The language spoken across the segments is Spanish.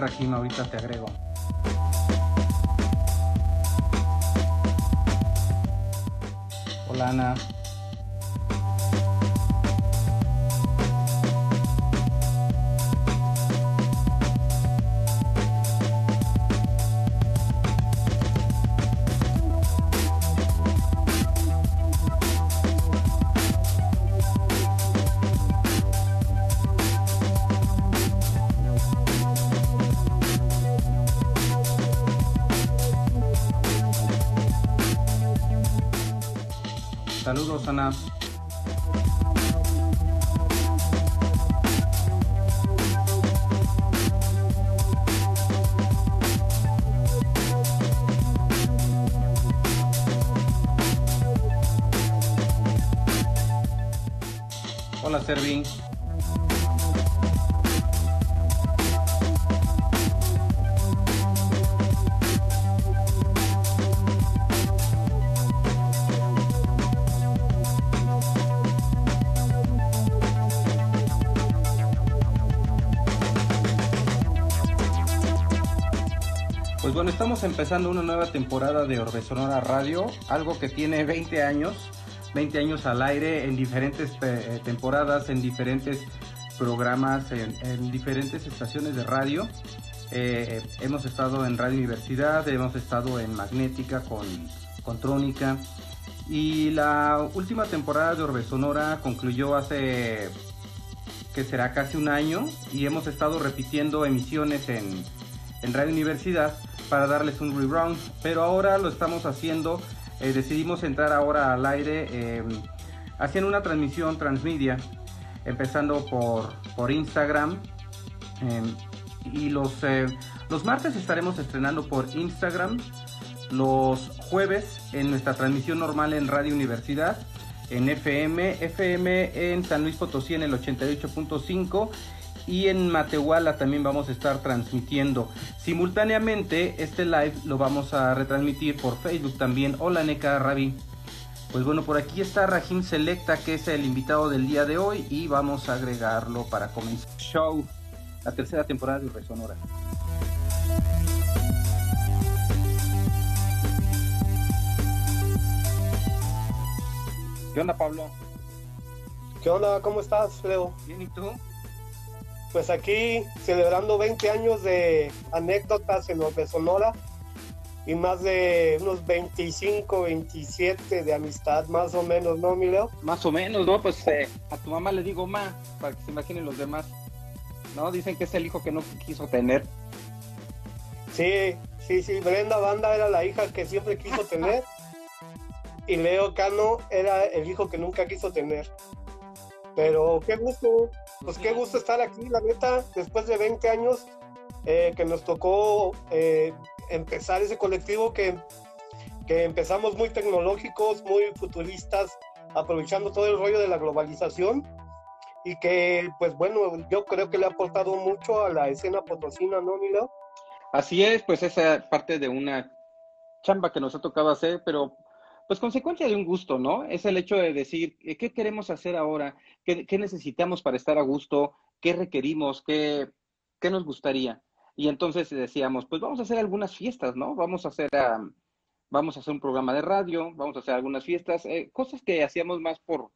Rajim? Ahorita te agrego. Hola, Ana. Saludos, Ana. Hola, Servín. Empezando una nueva temporada de Orbe Sonora Radio, algo que tiene 20 años, 20 años al aire en diferentes eh, temporadas, en diferentes programas, en, en diferentes estaciones de radio. Eh, hemos estado en Radio Universidad, hemos estado en Magnética con, con Trónica y la última temporada de Orbe Sonora concluyó hace que será casi un año y hemos estado repitiendo emisiones en, en Radio Universidad para darles un reround, pero ahora lo estamos haciendo, eh, decidimos entrar ahora al aire eh, haciendo una transmisión transmedia, empezando por, por Instagram. eh, y los, eh, los martes estaremos estrenando por Instagram, los jueves en nuestra transmisión normal en Radio Universidad, en FM, FM en San Luis Potosí en el 88.5 y en Matehuala también vamos a estar transmitiendo. Simultáneamente, este live lo vamos a retransmitir por Facebook también. Hola, Neca Ravi. Pues bueno, por aquí está Rajim Selecta, que es el invitado del día de hoy, y vamos a agregarlo para comenzar el show, la tercera temporada de Resonora. ¿Qué onda, Pablo? ¿Qué onda? ¿Cómo estás, Leo? Bien, ¿y tú? Pues aquí celebrando 20 años de anécdotas en Orbe Sonora y más de unos 25, 27 de amistad, más o menos, ¿no, mi Leo? Más o menos, ¿no? Pues eh, a tu mamá le digo ma, para que se imaginen los demás. ¿No? Dicen que es el hijo que no quiso tener. Sí, sí, sí. Brenda Banda era la hija que siempre quiso tener y Leo Cano era el hijo que nunca quiso tener. Pero qué gusto, pues qué gusto estar aquí, la neta, después de 20 años eh, que nos tocó eh, empezar ese colectivo que, que empezamos muy tecnológicos, muy futuristas, aprovechando todo el rollo de la globalización y que, pues bueno, yo creo que le ha aportado mucho a la escena potosina, ¿no, Milo? Así es, pues esa parte de una chamba que nos ha tocado hacer, pero pues consecuencia de un gusto, ¿no? Es el hecho de decir, eh, ¿qué queremos hacer ahora? ¿Qué, qué necesitamos para estar a gusto? ¿Qué requerimos? ¿Qué, ¿Qué nos gustaría? Y entonces decíamos, pues vamos a hacer algunas fiestas, ¿no? Vamos a hacer, um, vamos a hacer un programa de radio, vamos a hacer algunas fiestas, eh, cosas que hacíamos más por,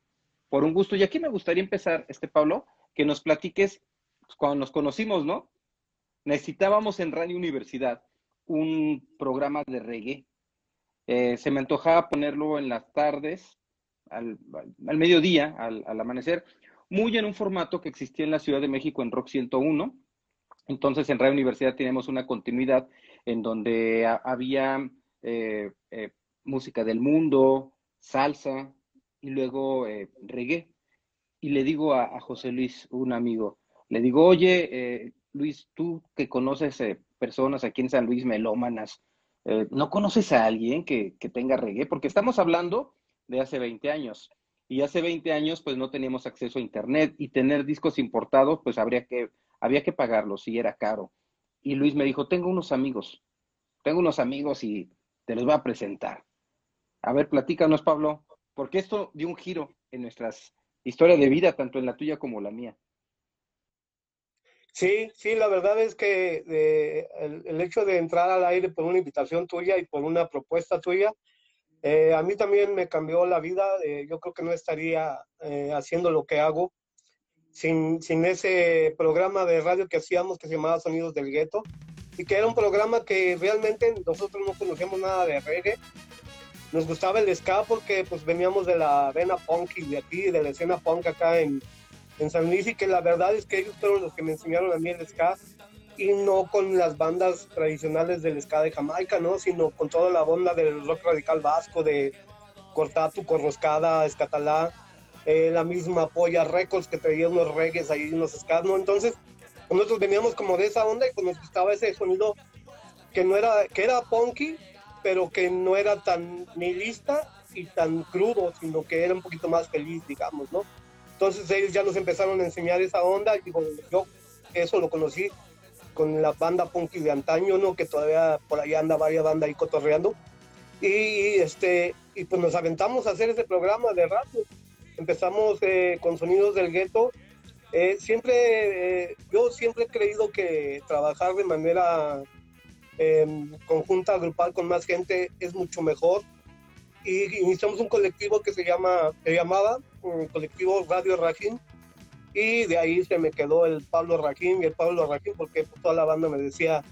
por un gusto. Y aquí me gustaría empezar, este Pablo, que nos platiques pues, cuando nos conocimos, ¿no? Necesitábamos en Radio Universidad un programa de reggae. Eh, se me antojaba ponerlo en las tardes, al, al mediodía, al, al, amanecer, muy en un formato que existía en la Ciudad de México en Rock 101. Entonces en Radio Universidad tenemos una continuidad en donde había eh, eh, música del mundo, salsa y luego reggae. Y le digo a, a, José Luis, un amigo, le digo, oye, Luis, tú que conoces personas aquí en San Luis, melómanas, eh, ¿no conoces a alguien que, que, tenga reggae? Porque estamos hablando de hace 20 años. Y hace 20 años, pues no teníamos acceso a Internet y tener discos importados, pues habría que, había que pagarlos y era caro. Y Luis me dijo, tengo unos amigos, tengo unos amigos y te los voy a presentar. A ver, platícanos, Pablo, porque esto dio un giro en nuestras historias de vida, tanto en la tuya como la mía. Sí, sí, la verdad es que eh, el, hecho de entrar al aire por una invitación tuya y por una propuesta tuya, eh, a mí también me cambió la vida. Eh, yo creo que no estaría haciendo lo que hago sin, sin, ese programa de radio que hacíamos que se llamaba Sonidos del Gueto y que era un programa que realmente nosotros no conocíamos nada de reggae. Nos gustaba el ska porque pues veníamos de la vena punk y de aquí, de la escena punk acá en, en San Luis y que la verdad es que ellos fueron los que me enseñaron a mí el ska y no con las bandas tradicionales del ska de Jamaica, ¿no? Sino con toda la onda del rock radical vasco, de Cortatu, Corroscada, Escatalá, eh, la misma Polla Records que traía unos reggaes ahí, unos ska, ¿no? Entonces, nosotros veníamos como de esa onda y pues nos gustaba ese sonido que no era, que era punky, pero que no era tan nihilista y tan crudo, sino que era un poquito más feliz, digamos, ¿no? Entonces ellos ya nos empezaron a enseñar esa onda y yo eso lo conocí con la banda punky de antaño, ¿no? Que todavía por ahí anda varias bandas ahí cotorreando. Y, este, y pues nos aventamos a hacer ese programa de radio. Empezamos eh, con Sonidos del Gueto. Eh, siempre, eh, yo siempre he creído que trabajar de manera em, conjunta, grupal con más gente es mucho mejor y iniciamos un colectivo que se llama, se llamaba el colectivo Radio Rajín y de ahí se me quedó el Pablo Rajín y el Pablo Rajín porque pues, toda la banda me decía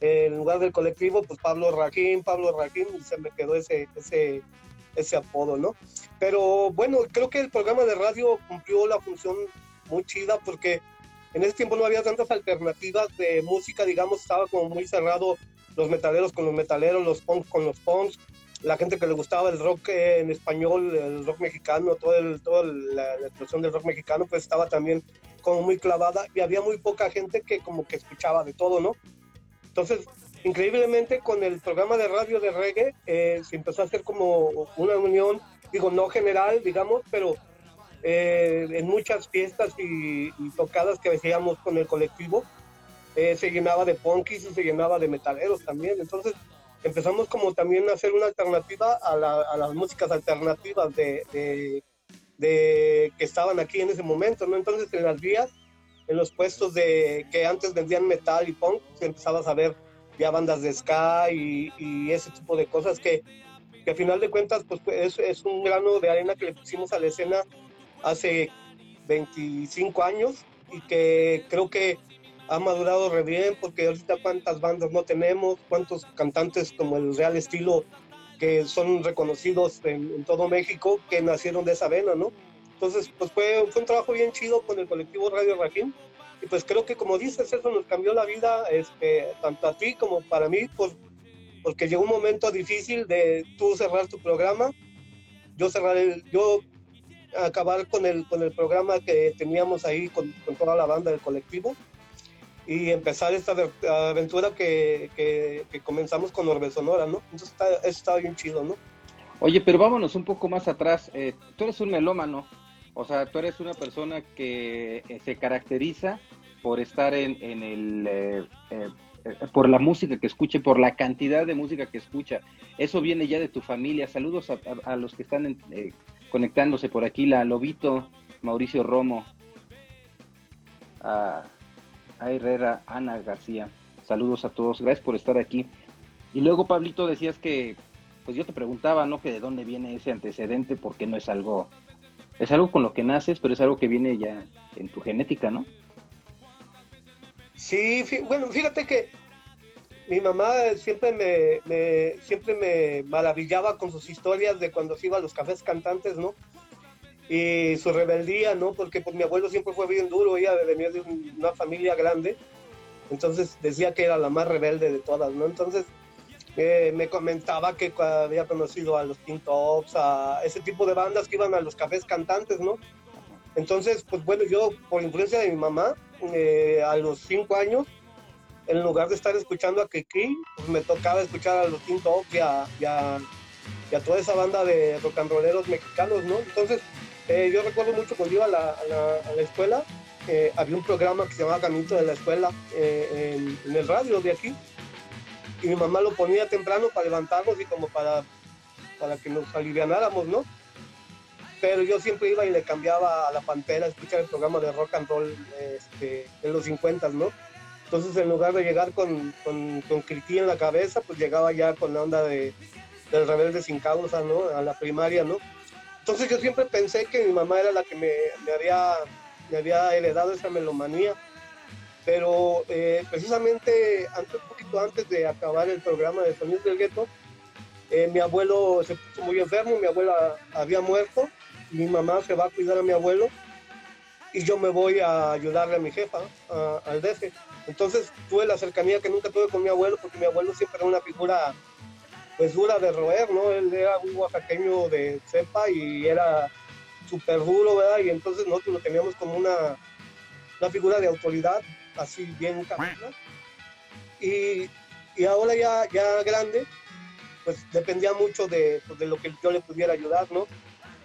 en lugar del colectivo pues Pablo Rajín, Pablo Rajín y se me quedó ese, ese, ese apodo, ¿no? Pero bueno, creo que el programa de radio cumplió la función muy chida porque en ese tiempo no había tantas alternativas de música, digamos, estaba como muy cerrado los metaleros con los metaleros, los punks con los punks, la gente que le gustaba el rock en español, el rock mexicano, todo el, toda la, explosión del rock mexicano, pues estaba también como muy clavada y había muy poca gente que como que escuchaba de todo, ¿no? Entonces, increíblemente con el programa de radio de reggae eh, se empezó a hacer como una unión, digo, no general, digamos, pero eh, en muchas fiestas y, tocadas que hacíamos con el colectivo, eh, se llenaba de punkis y se llenaba de metaleros también. Entonces, empezamos como también a hacer una alternativa a, las músicas alternativas de, que estaban aquí en ese momento, ¿no? Entonces en las vías, en los puestos de que antes vendían metal y punk, se empezaba a ver ya bandas de ska y, ese tipo de cosas que, que a final de cuentas pues es, es un grano de arena que le pusimos a la escena hace 25 años y que creo que ha madurado re bien porque ahorita cuántas bandas no tenemos, cuántos cantantes como el Real Estilo que son reconocidos en, todo México que nacieron de esa vena, ¿no? Entonces, pues fue, fue un trabajo bien chido con el colectivo Radio Rajín y pues creo que como dices, eso nos cambió la vida, este, tanto a ti como para mí, porque llegó un momento difícil de tú cerrar tu programa, yo cerrar el, yo acabar con el, con el programa que teníamos ahí con, con toda la banda del colectivo y empezar esta aventura que, que, comenzamos con Orbe Sonora, ¿no? Entonces está, eso está bien chido, ¿no? Oye, pero vámonos un poco más atrás. Eh, tú eres un melómano, o sea, tú eres una persona que eh, se caracteriza por estar en, en el... Eh, por la música que escuche, por la cantidad de música que escucha. Eso viene ya de tu familia. Saludos a, a, los que están conectándose por aquí, la Lobito, Mauricio Romo, a a Herrera, Ana García. Saludos a todos, gracias por estar aquí. Y luego, Pablito, decías que, pues yo te preguntaba, ¿no? Que de dónde viene ese antecedente, porque no es algo, es algo con lo que naces, pero es algo que viene ya en tu genética, ¿no? Sí, bueno, fíjate que mi mamá siempre me, me, siempre me maravillaba con sus historias de cuando se iba a los cafés cantantes, ¿no? Y su rebeldía, ¿no? Porque pues, mi abuelo siempre fue bien duro, ella venía de una familia grande, entonces decía que era la más rebelde de todas, ¿no? Entonces eh, me comentaba que había conocido a los King Tops, a ese tipo de bandas que iban a los cafés cantantes, ¿no? Entonces, pues bueno, yo por influencia de mi mamá, eh, a los cinco años, en lugar de estar escuchando a Kiki, pues me tocaba escuchar a los King Tops y a, y y a toda esa banda de rock and rolleros mexicanos, ¿no? Entonces, eh, yo recuerdo mucho cuando iba a la, escuela, eh, había un programa que se llamaba Caminito de la Escuela eh, en, el radio de aquí. Y mi mamá lo ponía temprano para levantarnos y como para, para que nos alivianáramos, ¿no? pero yo siempre iba y le cambiaba a la Pantera a escuchar el programa de rock and roll este, de los 50, ¿no? Entonces, en lugar de llegar con, con, con en la cabeza, pues llegaba ya con la onda de, del rebelde sin causa, ¿no? A la primaria, ¿no? Entonces yo siempre pensé que mi mamá era la que me, había, me había heredado esa melomanía, pero eh, precisamente antes, un poquito antes de acabar el programa de Sonidos del Gueto, eh, mi abuelo se puso muy enfermo, mi abuela había muerto, mi mamá se va a cuidar a mi abuelo y yo me voy a ayudarle a mi jefa, al DF. Entonces tuve la cercanía que nunca tuve con mi abuelo, porque mi abuelo siempre era una figura pues dura de roer, ¿no? Él era un oaxaqueño de cepa y era súper duro, ¿verdad? Y entonces nosotros lo teníamos como una, una figura de autoridad, así bien cabrona. Y, y ahora ya, ya grande, pues dependía mucho de, pues, de lo que yo le pudiera ayudar, ¿no?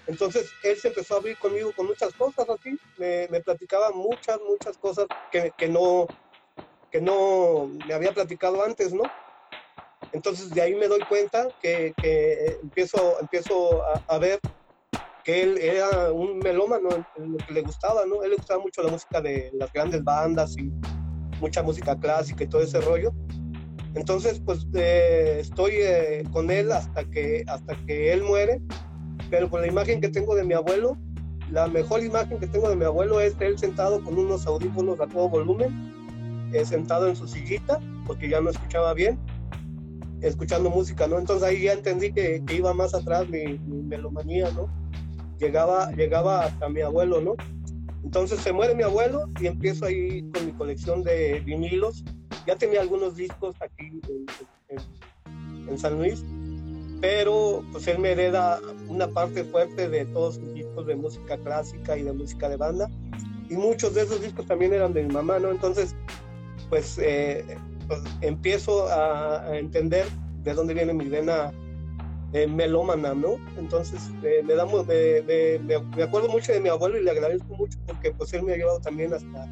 Entonces él se empezó a abrir conmigo con muchas cosas así, me, me platicaba muchas, muchas cosas que, que, no, que no me había platicado antes, ¿no? Entonces de ahí me doy cuenta que, que empiezo, empiezo a, a, ver que él era un melómano lo que le gustaba, ¿no? Él le gustaba mucho la música de las grandes bandas y mucha música clásica y todo ese rollo. Entonces, pues eh, estoy eh, con él hasta que, hasta que él muere, pero con la imagen que tengo de mi abuelo, la mejor imagen que tengo de mi abuelo es él sentado con unos audífonos a todo volumen, eh, sentado en su sillita, porque ya no escuchaba bien, escuchando música, ¿no? Entonces ahí ya entendí que, que iba más atrás mi, mi, melomanía, ¿no? Llegaba, llegaba hasta mi abuelo, ¿no? Entonces se muere mi abuelo y empiezo ahí con mi colección de vinilos. Ya tenía algunos discos aquí en, en, en San Luis, pero pues él me hereda una parte fuerte de todos sus discos de música clásica y de música de banda. Y muchos de esos discos también eran de mi mamá, ¿no? Entonces, pues eh, pues, empiezo a, entender de dónde viene mi vena eh, melómana, ¿no? Entonces eh, me, da, me, acuerdo mucho de mi abuelo y le agradezco mucho porque pues él me ha llevado también hasta,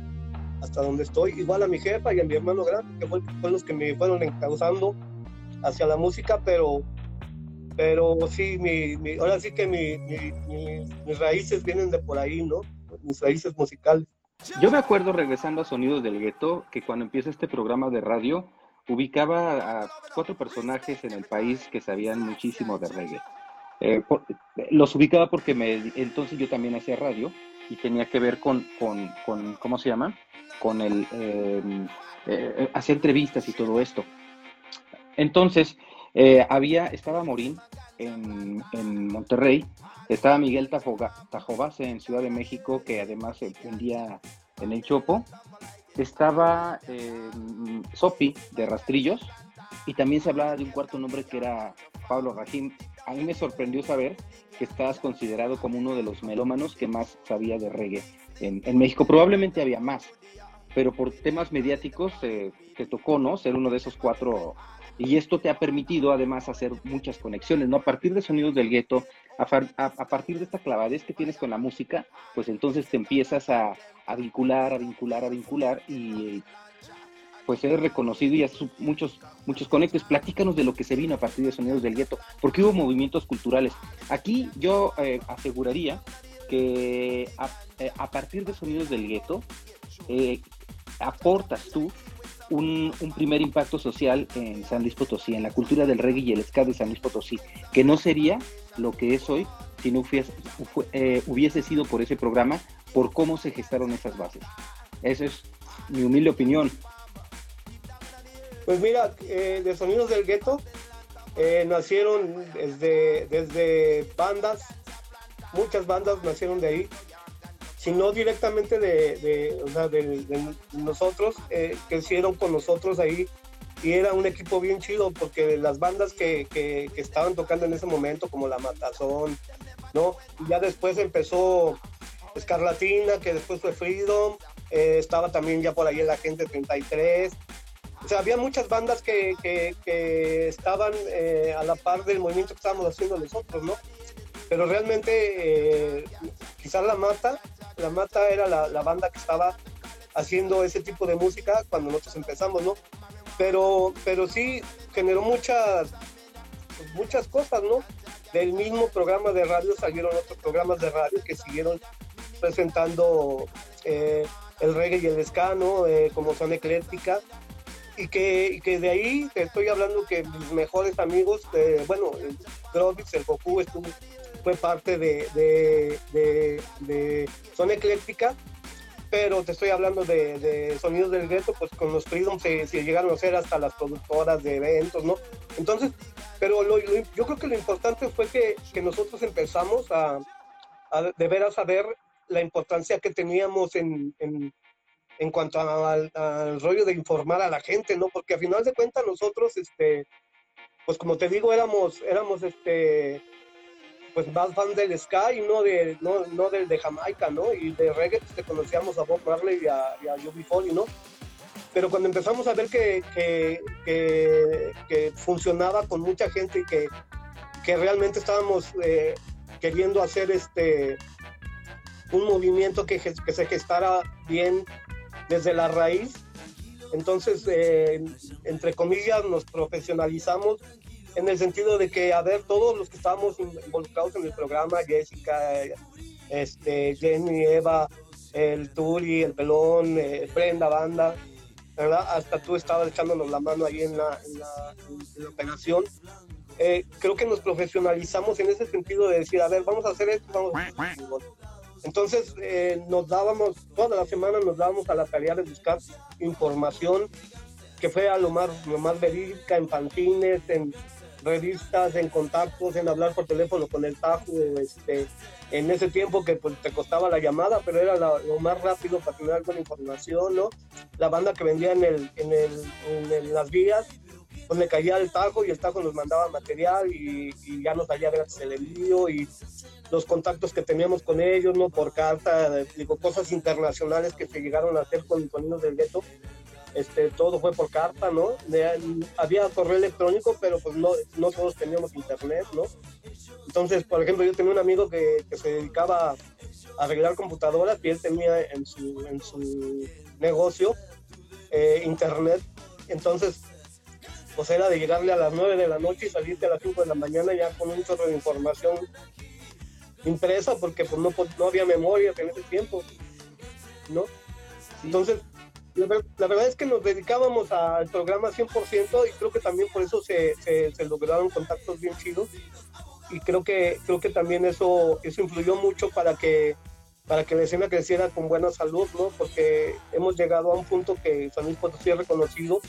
hasta donde estoy, igual a mi jefa y a mi hermano grande, que fue, fueron los que me fueron encauzando hacia la música, pero, pero sí, mi, mi ahora sí que mi, mis raíces vienen de por ahí, ¿no? Mis raíces musicales. Yo me acuerdo, regresando a Sonidos del Gueto, que cuando empieza este programa de radio, ubicaba a cuatro personajes en el país que sabían muchísimo de reggae. Eh, los ubicaba porque me, entonces yo también hacía radio y tenía que ver con, con, ¿cómo se llama? Con el, eh, eh, hacer entrevistas y todo esto. Entonces, eh, había, estaba Morín en, Monterrey estaba Miguel Tajobas en Ciudad de México, que además se vendía en el Chopo. Estaba eh, Sopi de Rastrillos. Y también se hablaba de un cuarto nombre que era Pablo Rajim. A mí me sorprendió saber que estabas considerado como uno de los melómanos que más sabía de reggae en, en México. Probablemente había más, pero por temas mediáticos eh, te tocó, ¿no? Ser uno de esos cuatro y esto te ha permitido además hacer muchas conexiones, ¿no? A partir de sonidos del gueto, a, a, a, partir de esta clavadez que tienes con la música, pues entonces te empiezas a, vincular, a vincular, a vincular y pues eres reconocido y haces muchos, muchos conectes. Platícanos de lo que se vino a partir de Sonidos del Gueto, porque hubo movimientos culturales. Aquí yo eh, aseguraría que a, eh, a, partir de Sonidos del Gueto eh, aportas tú un, primer impacto social en San Luis Potosí, en la cultura del reggae y el ska de San Luis Potosí, que no sería lo que es hoy si no hubiese, eh, hubiese sido por ese programa, por cómo se gestaron esas bases. Esa es mi humilde opinión. Pues mira, eh, de Sonidos del Gueto eh, nacieron desde, desde bandas, muchas bandas nacieron de ahí sino directamente de, de, o sea, de, nosotros, eh, que hicieron con nosotros ahí. Y era un equipo bien chido porque las bandas que, que, estaban tocando en ese momento, como La Matazón, ¿no? Y ya después empezó Escarlatina, que después fue Freedom, eh, estaba también ya por ahí el Agente 33. O sea, había muchas bandas que, que, que estaban eh, a la par del movimiento que estábamos haciendo nosotros, ¿no? Pero realmente, eh, quizás La Mata la Mata era la, la, banda que estaba haciendo ese tipo de música cuando nosotros empezamos, ¿no? Pero, pero sí generó muchas, muchas cosas, ¿no? del mismo programa de radio salieron otros programas de radio que siguieron presentando eh, el reggae y el ska, eh, como son ecléctica. Y que, que, de ahí te estoy hablando que mis mejores amigos, bueno, el Grobix, el Goku, estuvo, fue parte de, de, Ecléctica pero te estoy hablando de, sonidos del gueto, pues con los Freedom se, llegaron a ser hasta las productoras de eventos, ¿no? Entonces, pero yo creo que lo importante fue que, nosotros empezamos a, de veras a ver la importancia que teníamos en, en, cuanto al, al, rollo de informar a la gente, ¿no? Porque a final de cuentas nosotros, este, pues como te digo, éramos, éramos, este, pues más fan del ska y no, de, no, no del de Jamaica, ¿no? Y de reggae pues, conocíamos a Bob Marley y a, y a ¿no? Pero cuando empezamos a ver que, que, que, funcionaba con mucha gente y que, que realmente estábamos eh, queriendo hacer este un movimiento que, que, se gestara bien desde la raíz, entonces, eh, entre comillas, nos profesionalizamos en el sentido de que, a ver, todos los que estábamos involucrados en el programa, Jessica, este, Jenny, Eva, el Turi, el Pelón, eh, Brenda, Banda, ¿verdad? Hasta tú estabas echándonos la mano ahí en la, en la, operación. Eh, creo que nos profesionalizamos en ese sentido de decir, a ver, vamos a hacer esto, vamos a hacer Entonces, eh, nos dábamos, toda la semana nos dábamos a la tarea de buscar información que fuera lo más, lo más verídica en pantines, en, revistas, en contactos, en hablar por teléfono con el Tajo, este, en ese tiempo que pues, te costaba la llamada, pero era lo más rápido para tener alguna información, ¿no? La banda que vendía en, el, en, el, en las vías, pues le caía el Tajo y el Tajo nos mandaba material y, ya nos salía gratis el envío y los contactos que teníamos con ellos, ¿no? Por carta, digo, cosas internacionales que se llegaron a hacer con Sonidos del Gueto, este, todo fue por carta, ¿no? había correo electrónico, pero pues no, no todos teníamos internet, ¿no? Entonces, por ejemplo, yo tenía un amigo que, se dedicaba a arreglar computadoras y él tenía en su, en su negocio eh, internet. Entonces, pues era de llegarle a las 9 de la noche y salirte a las 5 de la mañana ya con un chorro de información impresa porque pues no, no había memoria en ese tiempo, ¿no? Entonces, la, verdad es que nos dedicábamos al programa 100% y creo que también por eso se, se, lograron contactos bien chidos y creo que creo que también eso eso influyó mucho para que para que la escena creciera con buena salud, ¿no? Porque hemos llegado a un punto que San Luis Potosí es reconocido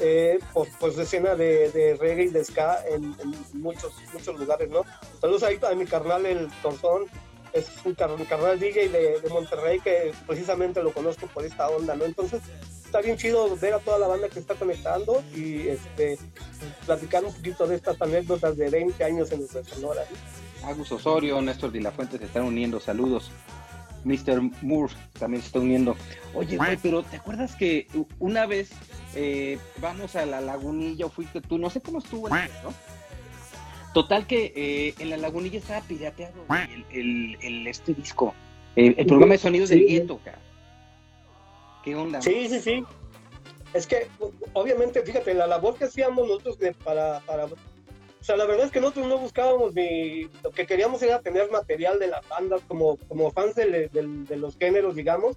eh, por, su escena de, de, reggae y de ska en, muchos muchos lugares, ¿no? Saludos ahí a mi carnal el Torzón, es un, carnal DJ de, de, Monterrey que precisamente lo conozco por esta onda, ¿no? Entonces está bien chido ver a toda la banda que está conectando y este, platicar un poquito de estas anécdotas de 20 años en nuestra sonora. Agus Osorio, Néstor de la Fuente se están uniendo, saludos. Mr. Moore también se está uniendo. Oye, güey, pero ¿te acuerdas que una vez eh, vamos a la lagunilla o fuiste tú? No sé cómo estuvo, ¿no? Total que eh, en la lagunilla estaba pirateado el, el, este disco, el, programa de sonidos del gueto, ¿Qué onda? Sí, sí, sí. Es que, obviamente, fíjate, la labor que hacíamos nosotros para, para... O sea, la verdad es que nosotros no buscábamos ni... Lo que queríamos era tener material de las bandas como, como fans de, de los géneros, digamos.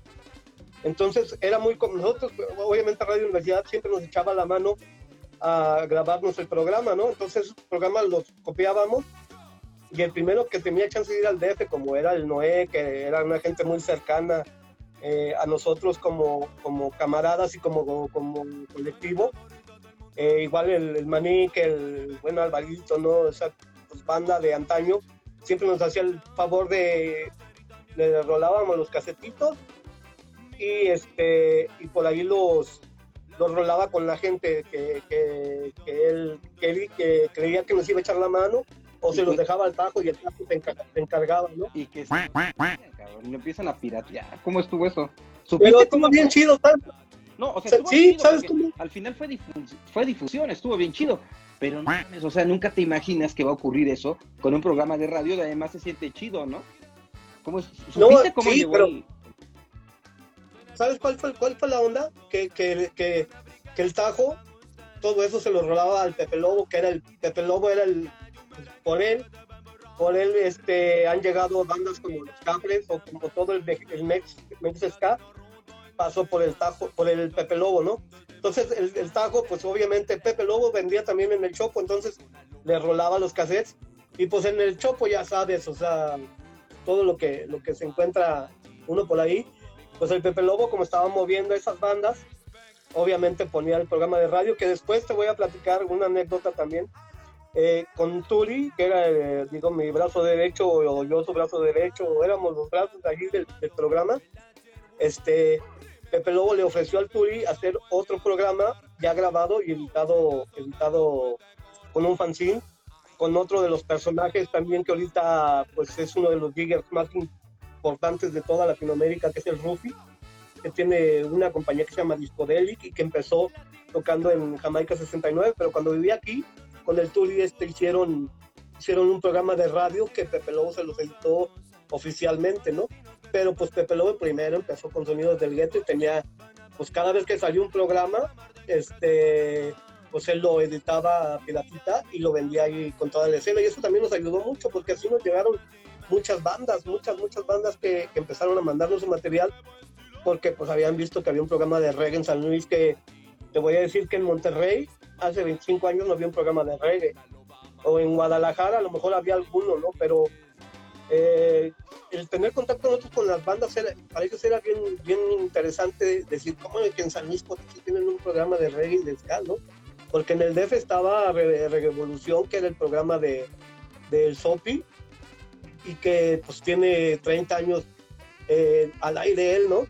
Entonces, era muy... Nosotros, obviamente, Radio Universidad siempre nos echaba la mano a grabarnos el programa, ¿no? Entonces, esos programas los copiábamos y el primero que tenía chance de ir al DF, como era el Noé, que era una gente muy cercana eh, a nosotros como, como camaradas y como, como colectivo, eh, igual el, el que el buen Alvarito, ¿no? Esa pues, banda de antaño, siempre nos hacía el favor de, le rolábamos los casetitos y, este, y por ahí los, lo rolaba con la gente que, que, que él, que, creía que nos iba a echar la mano o se los dejaba al tajo y el tajo se, encargaba, ¿no? Y que se, cabrón, empiezan a piratear. ¿Cómo estuvo eso? Pero estuvo bien chido, tanto. No, o sea, estuvo sí, ¿sabes cómo? Al final fue, fue difusión, estuvo bien chido. Pero no o sea, nunca te imaginas que va a ocurrir eso con un programa de radio y además se siente chido, ¿no? ¿Cómo, ¿Supiste no, cómo llegó pero... el, ¿Sabes cuál fue, cuál fue la onda? Que, que, que, que, el Tajo, todo eso se lo rolaba al Pepe Lobo, que era el Pepe Lobo, era el, por él, por él este, han llegado bandas como los Capres o como todo el, el Mex, Mex Ska, pasó por el Tajo, por el Pepe Lobo, ¿no? Entonces el, el, Tajo, pues obviamente Pepe Lobo vendía también en el Chopo, entonces le rolaba los cassettes y pues en el Chopo ya sabes, o sea, todo lo que, lo que se encuentra uno por ahí, pues el Pepe Lobo como estaba moviendo esas bandas, obviamente ponía el programa de radio, que después te voy a platicar una anécdota también, eh, con Turi, que era, eh, digo, mi brazo derecho o yo su brazo derecho, o éramos los brazos allí del, del programa, este, Pepe Lobo le ofreció al Turi hacer otro programa ya grabado y editado, editado con un fanzine, con otro de los personajes también que ahorita pues es uno de los giggers más importantes de toda Latinoamérica, que es el Rufi, que tiene una compañía que se llama Discodelic y que empezó tocando en Jamaica 69, pero cuando vivía aquí, con el Turi este hicieron, hicieron un programa de radio que Pepe Lobo se los editó oficialmente, ¿no? pero pues Pepe Lobo primero empezó con Sonidos del Gueto y tenía, pues cada vez que salió un programa, este, pues él lo editaba a piratita y lo vendía ahí con toda la escena y eso también nos ayudó mucho porque así nos llegaron muchas bandas, muchas, muchas bandas que, que empezaron a mandarnos su material porque pues habían visto que había un programa de reggae en San Luis que te voy a decir que en Monterrey hace 25 años no había un programa de reggae o en Guadalajara a lo mejor había alguno, ¿no? Pero eh, el tener contacto nosotros con las bandas era, para ellos era bien, bien interesante decir cómo es que en San Luis Potosí tienen un programa de reggae y de ska, ¿no? Porque en el DF estaba Revolución, que era el programa de del Sopi, y que pues tiene 30 años eh, al aire él, ¿no?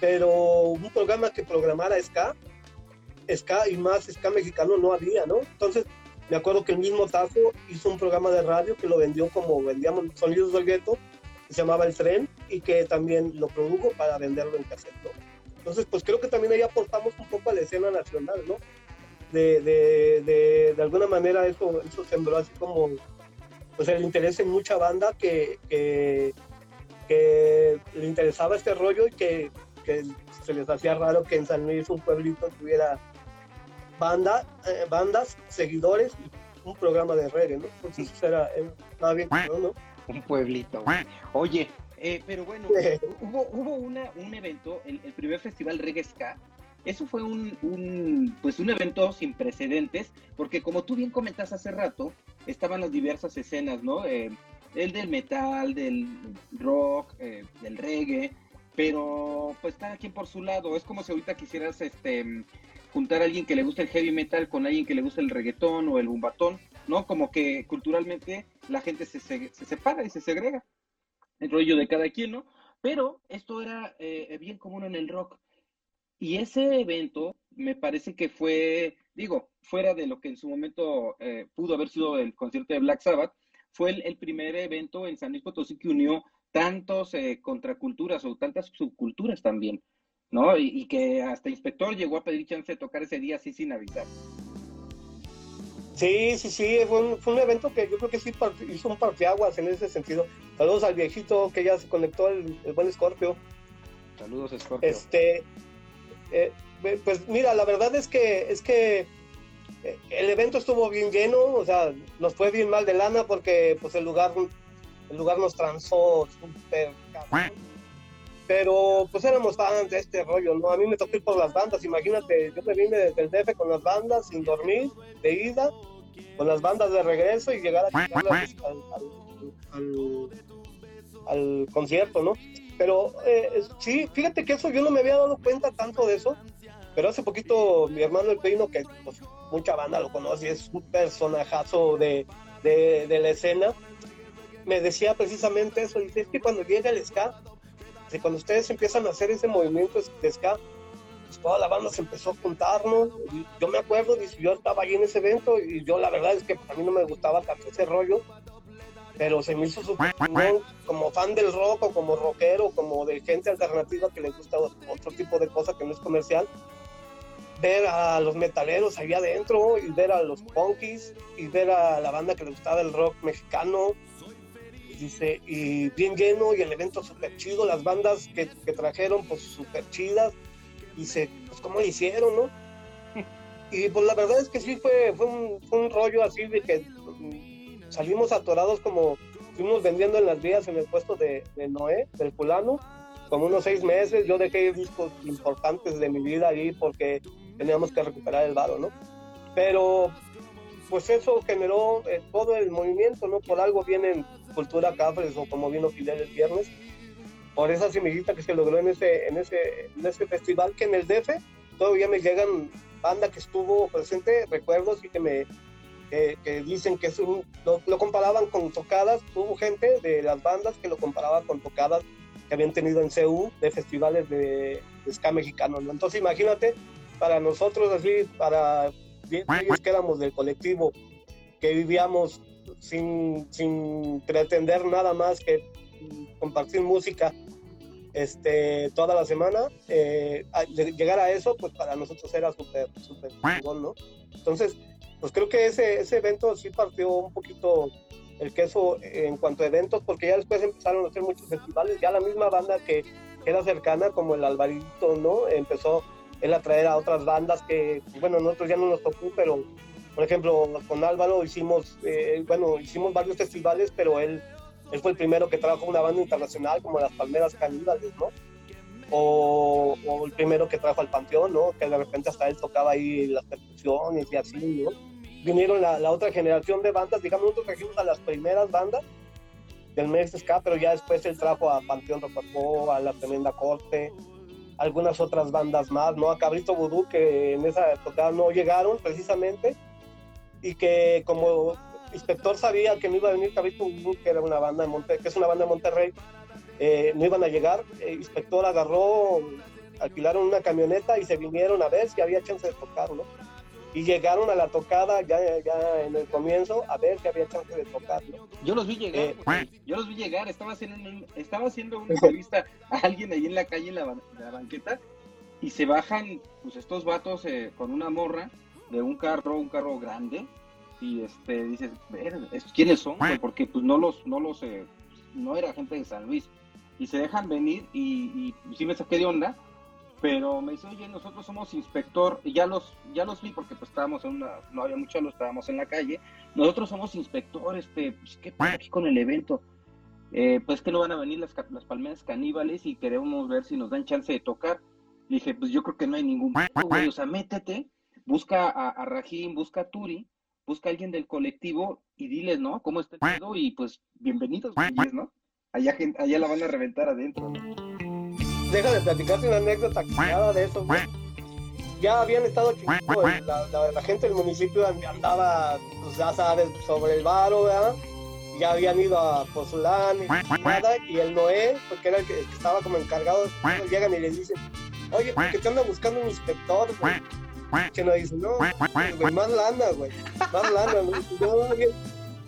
Pero un programa que programara ska, ska y más ska mexicano no había, ¿no? Entonces, me acuerdo que el mismo Tazo hizo un programa de radio que lo vendió como vendíamos Sonidos del Gueto, que se llamaba El Tren, y que también lo produjo para venderlo en cassette, ¿no? Entonces, pues creo que también ahí aportamos un poco a la escena nacional, ¿no? De, de, de, de alguna manera eso, eso sembró así como pues el interés en mucha banda que, que, que le interesaba este rollo y que, que, se les hacía raro que en San Luis un pueblito tuviera banda, eh, bandas, seguidores y un programa de reggae, ¿no? Entonces eso era, estaba bien, ¿no? Un pueblito. Oye, eh, pero bueno, hubo, hubo una, un evento, el, el, primer festival Reggae Ska, eso fue un, pues un evento sin precedentes, porque como tú bien comentas hace rato, estaban las diversas escenas, ¿no? Eh, el del metal, del rock, eh, del reggae, pero pues cada quien por su lado. Es como si ahorita quisieras este juntar a alguien que le gusta el heavy metal con alguien que le gusta el reggaetón o el bumbatón, ¿no? Como que culturalmente la gente se, se, se separa y se segrega. El rollo de cada quien, ¿no? Pero esto era eh, bien común en el rock. Y ese evento me parece que fue, digo, fuera de lo que en su momento eh, pudo haber sido el concierto de Black Sabbath, fue el, el primer evento en San Luis Potosí que unió tantos eh, contraculturas o tantas subculturas también, ¿no? Y, y, que hasta Inspector llegó a pedir chance de tocar ese día así sin avisar. Sí, sí, sí, fue un, fue un evento que yo creo que sí hizo un parteaguas en ese sentido. Saludos al viejito que ya se conectó, el, el buen Scorpio. Saludos, Scorpio. Este, eh, pues mira, la verdad es que, es que eh, el evento estuvo bien lleno, o sea, nos fue bien mal de lana porque pues el lugar, el lugar nos transó pero pues éramos fans de este rollo, ¿no? A mí me tocó ir por las bandas, imagínate, yo me vine desde el DF con las bandas, sin dormir, de ida, con las bandas de regreso y llegar a al, al, al, al, concierto, ¿no? Pero eh, sí, fíjate que eso yo no me había dado cuenta tanto de eso, pero hace poquito mi hermano el Peino, que pues, mucha banda lo conoce, es un personajazo de, de, de la escena, me decía precisamente eso, dice, es que cuando llega el ska, de cuando ustedes empiezan a hacer ese movimiento de ska, pues toda la banda se empezó a juntar, ¿no? Y yo me acuerdo, dice, yo estaba allí en ese evento y yo la verdad es que a mí no me gustaba tanto ese rollo, pero se me hizo súper como fan del rock o como rockero, como de gente alternativa que le gusta otro tipo de cosa que no es comercial, ver a los metaleros ahí adentro y ver a los punkies y ver a la banda que le gustaba el rock mexicano dice, y bien lleno y el evento súper chido, las bandas que, que, trajeron pues súper chidas, dice, pues cómo lo hicieron, ¿no? Y pues la verdad es que sí fue, fue, un, fue un rollo así de que salimos atorados como, estuvimos vendiendo en las vías en el puesto de, Noé, del fulano, como unos seis meses. Yo dejé discos importantes de mi vida ahí porque teníamos que recuperar el varo, ¿no? Pero pues eso generó eh, todo el movimiento, ¿no? Por algo vienen Cultura Cafres o como vino Fidel el viernes, por esa semillita que se logró en ese, en ese, en ese festival que en el DF todavía me llegan banda que estuvo presente, recuerdos y que me que, dicen que es un, lo, comparaban con tocadas, hubo gente de las bandas que lo comparaba con tocadas que habían tenido en CU de festivales de, ska mexicano, ¿no? Entonces imagínate, para nosotros así, para ellos que éramos del colectivo, que vivíamos sin, sin pretender nada más que compartir música este, toda la semana, eh, llegar a eso, pues para nosotros era súper, súper ¿no? Entonces, pues creo que ese, ese evento sí partió un poquito el queso en cuanto a eventos, porque ya después empezaron a hacer muchos festivales, ya la misma banda que era cercana, como el Alvarito, ¿no? Empezó él a traer a otras bandas que, bueno, nosotros ya no nos tocó, pero por ejemplo, con Álvaro hicimos, eh, bueno, hicimos varios festivales, pero él, él fue el primero que trabajó una banda internacional como las Palmeras Caníbales, ¿no? O, o, el primero que trajo al Panteón, ¿no? Que de repente hasta él tocaba ahí las percusiones y así, ¿no? Vinieron la, la otra generación de bandas, digamos, nosotros trajimos a las primeras bandas del mes Ska, pero ya después él trajo a Panteón Rococó, a La Tremenda Corte, algunas otras bandas más, ¿no? A Cabrito Vudú, que en esa época no llegaron precisamente, y que como inspector sabía que no iba a venir Cabrito Vudú, que era una banda de Monte, que es una banda de Monterrey, eh, no iban a llegar. El inspector agarró, alquilaron una camioneta y se vinieron a ver si había chance de tocar, ¿no? Y llegaron a la tocada ya, ya en el comienzo a ver si había chance de tocar. Yo los vi llegar, eh, yo los vi llegar, estaba haciendo, estaba haciendo una entrevista a alguien ahí en la calle, en la, banqueta, y se bajan pues estos vatos eh, con una morra de un carro, un carro grande, y este dices, ¿quiénes son? Porque pues no los, no los, eh, no era gente de San Luis, y se dejan venir y, y sí me saqué de onda, pero me dice, oye, nosotros somos inspector, y ya los, ya los vi porque pues estábamos en una, no había mucho, lo estábamos en la calle, nosotros somos inspector, este, pues, ¿qué pasa aquí con el evento? Eh, pues que no van a venir las, las palmeras caníbales y queremos ver si nos dan chance de tocar. Le dije, pues yo creo que no hay ningún güey, o sea, métete, busca a, a Rajín, busca a Turi, busca a alguien del colectivo y diles, ¿no? ¿Cómo está el? Y pues, bienvenidos, ¿no? Allá, allá la van a reventar adentro, ¿no? Deja de platicarte una anécdota nada de eso, Ya habían estado chingando, la, gente del municipio andaba, pues ya sabes, sobre el varo, ¿verdad? Ya habían ido a Pozulán y nada, y el Noé, porque era el que, estaba como encargado, llegan y le dicen, oye, ¿por qué te anda buscando un inspector, güey? Que nos dice, no, más lana, güey, más lana, ¿no? bien,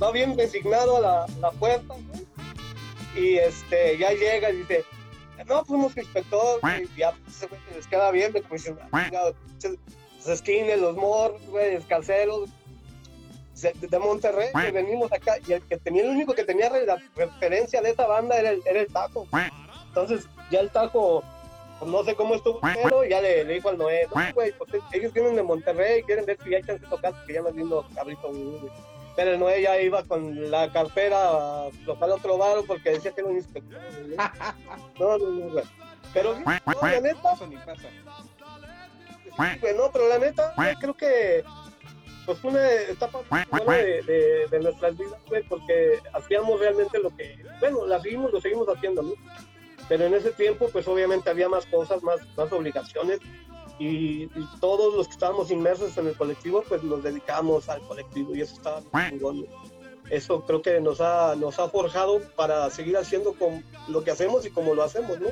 va bien designado a la, la puerta, y este, ya llega y dice, no, fuimos inspector, y ya pues, les queda bien, de comisión, los esquines, los morros, güey, escalceros, de, Monterrey, que venimos acá, y el que tenía, el único que tenía la referencia de esa banda era el, era el Tajo. Entonces, ya el Tajo, pues, no sé cómo estuvo, pero ya le, le dijo al Noé, no, güey, pues ellos vienen de Monterrey, quieren ver si hay chance de tocar, porque ya es lindo cabrito, güey. Pero el Noé ya iba con la cartera a tocar otro bar porque decía que era un inspector. No, no, no, güey. Pero, no, la neta. Eso ni pasa. no, pero la neta, creo que pues fue una etapa buena de, de, de, nuestras vidas, güey, porque hacíamos realmente lo que, bueno, la seguimos, lo seguimos haciendo, ¿no? Pero en ese tiempo, pues obviamente había más cosas, más, más obligaciones, y, todos los que estábamos inmersos en el colectivo, pues nos dedicamos al colectivo y eso estaba chingón. Eso creo que nos ha, nos ha forjado para seguir haciendo con lo que hacemos y como lo hacemos, ¿no?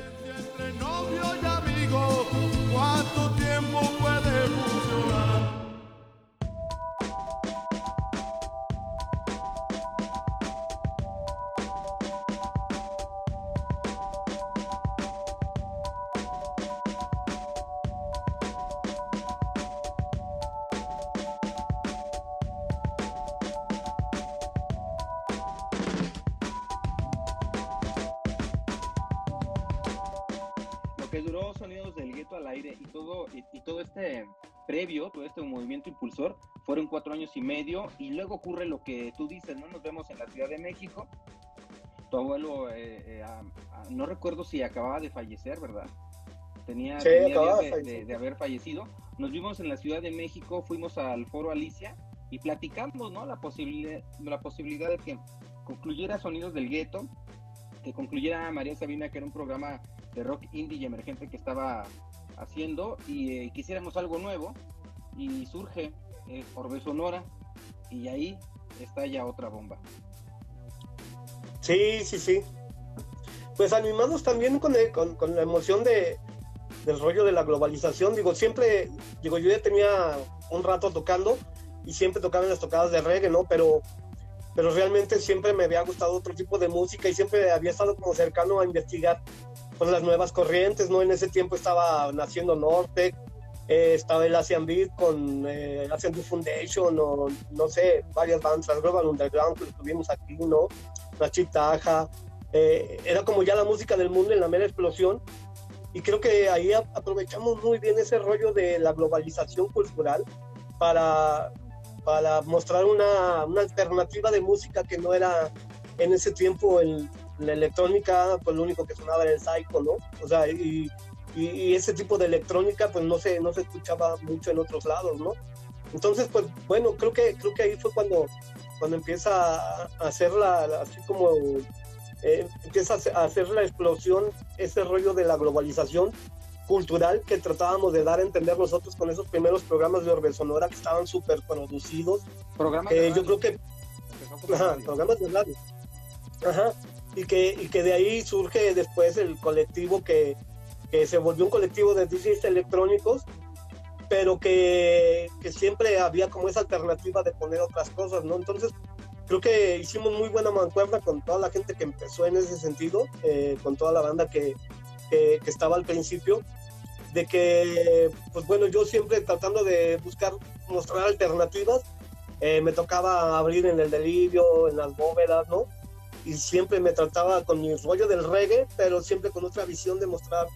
Y, todo este previo, todo este movimiento impulsor, fueron cuatro años y medio y luego ocurre lo que tú dices, ¿no? Nos vemos en la Ciudad de México tu abuelo, no recuerdo si acababa de fallecer, ¿verdad? Tenía, de, haber fallecido. Nos vimos en la Ciudad de México, fuimos al Foro Alicia y platicamos, ¿no? La posibilidad, la posibilidad de que concluyera Sonidos del Gueto, que concluyera María Sabina, que era un programa de rock indie y emergente que estaba haciendo, y eh, quisiéramos algo nuevo, y surge eh, Orbe Sonora, y ahí está ya otra bomba. Sí, sí, sí. Pues animados también con, con, con la emoción de, del rollo de la globalización. Digo, siempre, digo, yo ya tenía un rato tocando y siempre tocaba en las tocadas de reggae, ¿no? Pero, pero realmente siempre me había gustado otro tipo de música y siempre había estado como cercano a investigar pues, las nuevas corrientes, ¿no? En ese tiempo estaba naciendo Norte, eh, estaba el Asian Beat con eh, Asian Beat Foundation o no sé, varias bandas, Global Underground que tuvimos aquí, ¿no? La Chitaja, eh, era como ya la música del mundo en la mera explosión y creo que ahí aprovechamos muy bien ese rollo de la globalización cultural para para mostrar una, una, alternativa de música que no era en ese tiempo el, la electrónica, pues lo único que sonaba era el psycho, ¿no? O sea, y, y, ese tipo de electrónica pues no se, no se escuchaba mucho en otros lados, ¿no? Entonces, pues bueno, creo que, creo que ahí fue cuando, cuando empieza a hacer la, así como, eh, empieza a hacer la explosión, ese rollo de la globalización cultural que tratábamos de dar a entender nosotros con esos primeros programas de Orbe Sonora que estaban súper producidos. Programas eh, Yo creo que... Ajá, programas de radio. Ajá. Y que, y que de ahí surge después el colectivo que, que se volvió un colectivo de DJs electrónicos, pero que, que siempre había como esa alternativa de poner otras cosas, ¿no? Entonces, creo que hicimos muy buena mancuerna con toda la gente que empezó en ese sentido, eh, con toda la banda que, que, estaba al principio, de que, pues bueno, yo siempre tratando de buscar, mostrar alternativas, eh, me tocaba abrir en el delirio, en las bóvedas, ¿no? Y siempre me trataba con mi rollo del reggae, pero siempre con otra visión de mostrar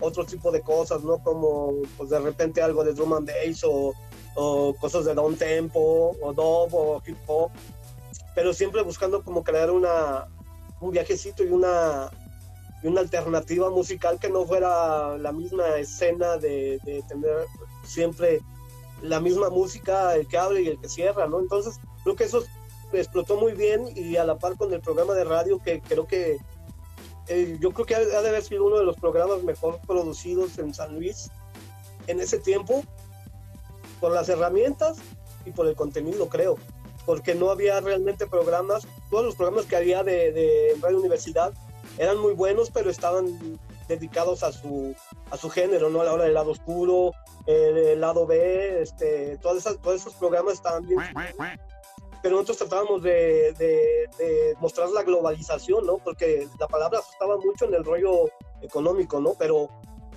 otro tipo de cosas, ¿no? Como, pues de repente algo de drum and bass o, o cosas de down tempo o dub o hip hop, pero siempre buscando como crear una, un viajecito y una, y una alternativa musical que no fuera la misma escena de, tener siempre la misma música, el que abre y el que cierra, ¿no? Entonces, creo que eso explotó muy bien y a la par con el programa de radio que creo que eh, yo creo que ha, de haber sido uno de los programas mejor producidos en San Luis en ese tiempo por las herramientas y por el contenido, creo, porque no había realmente programas, todos los programas que había de, Radio Universidad eran muy buenos, pero estaban dedicados a su, a su género, ¿no? A la hora del lado oscuro, el, lado B, este, todas esas, todos esos programas estaban bien. Pero nosotros tratábamos de, de, mostrar la globalización, ¿no? Porque la palabra estaba mucho en el rollo económico, ¿no? Pero,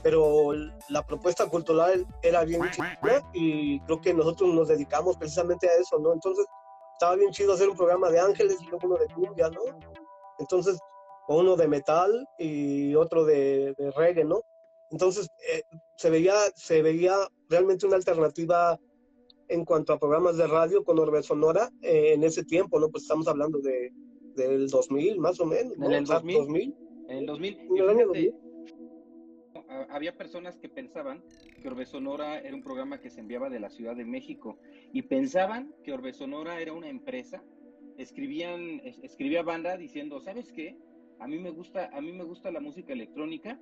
pero la propuesta cultural era bien chida y creo que nosotros nos dedicamos precisamente a eso, ¿no? Entonces, estaba bien chido hacer un programa de ángeles y luego uno de cumbia, ¿no? Entonces, uno de metal y otro de, reggae, ¿no? Entonces eh, se, veía, se veía realmente una alternativa en cuanto a programas de radio con Orbe Sonora eh, en ese tiempo, ¿no? Pues estamos hablando de, del 2000 más o menos, ¿no? En el 2000. En el 2000. En el año 2000. Había personas que pensaban que Orbe Sonora era un programa que se enviaba de la Ciudad de México y pensaban que Orbe Sonora era una empresa. Escribían, escribía banda diciendo, ¿sabes qué? a mí me gusta, a mí me gusta la música electrónica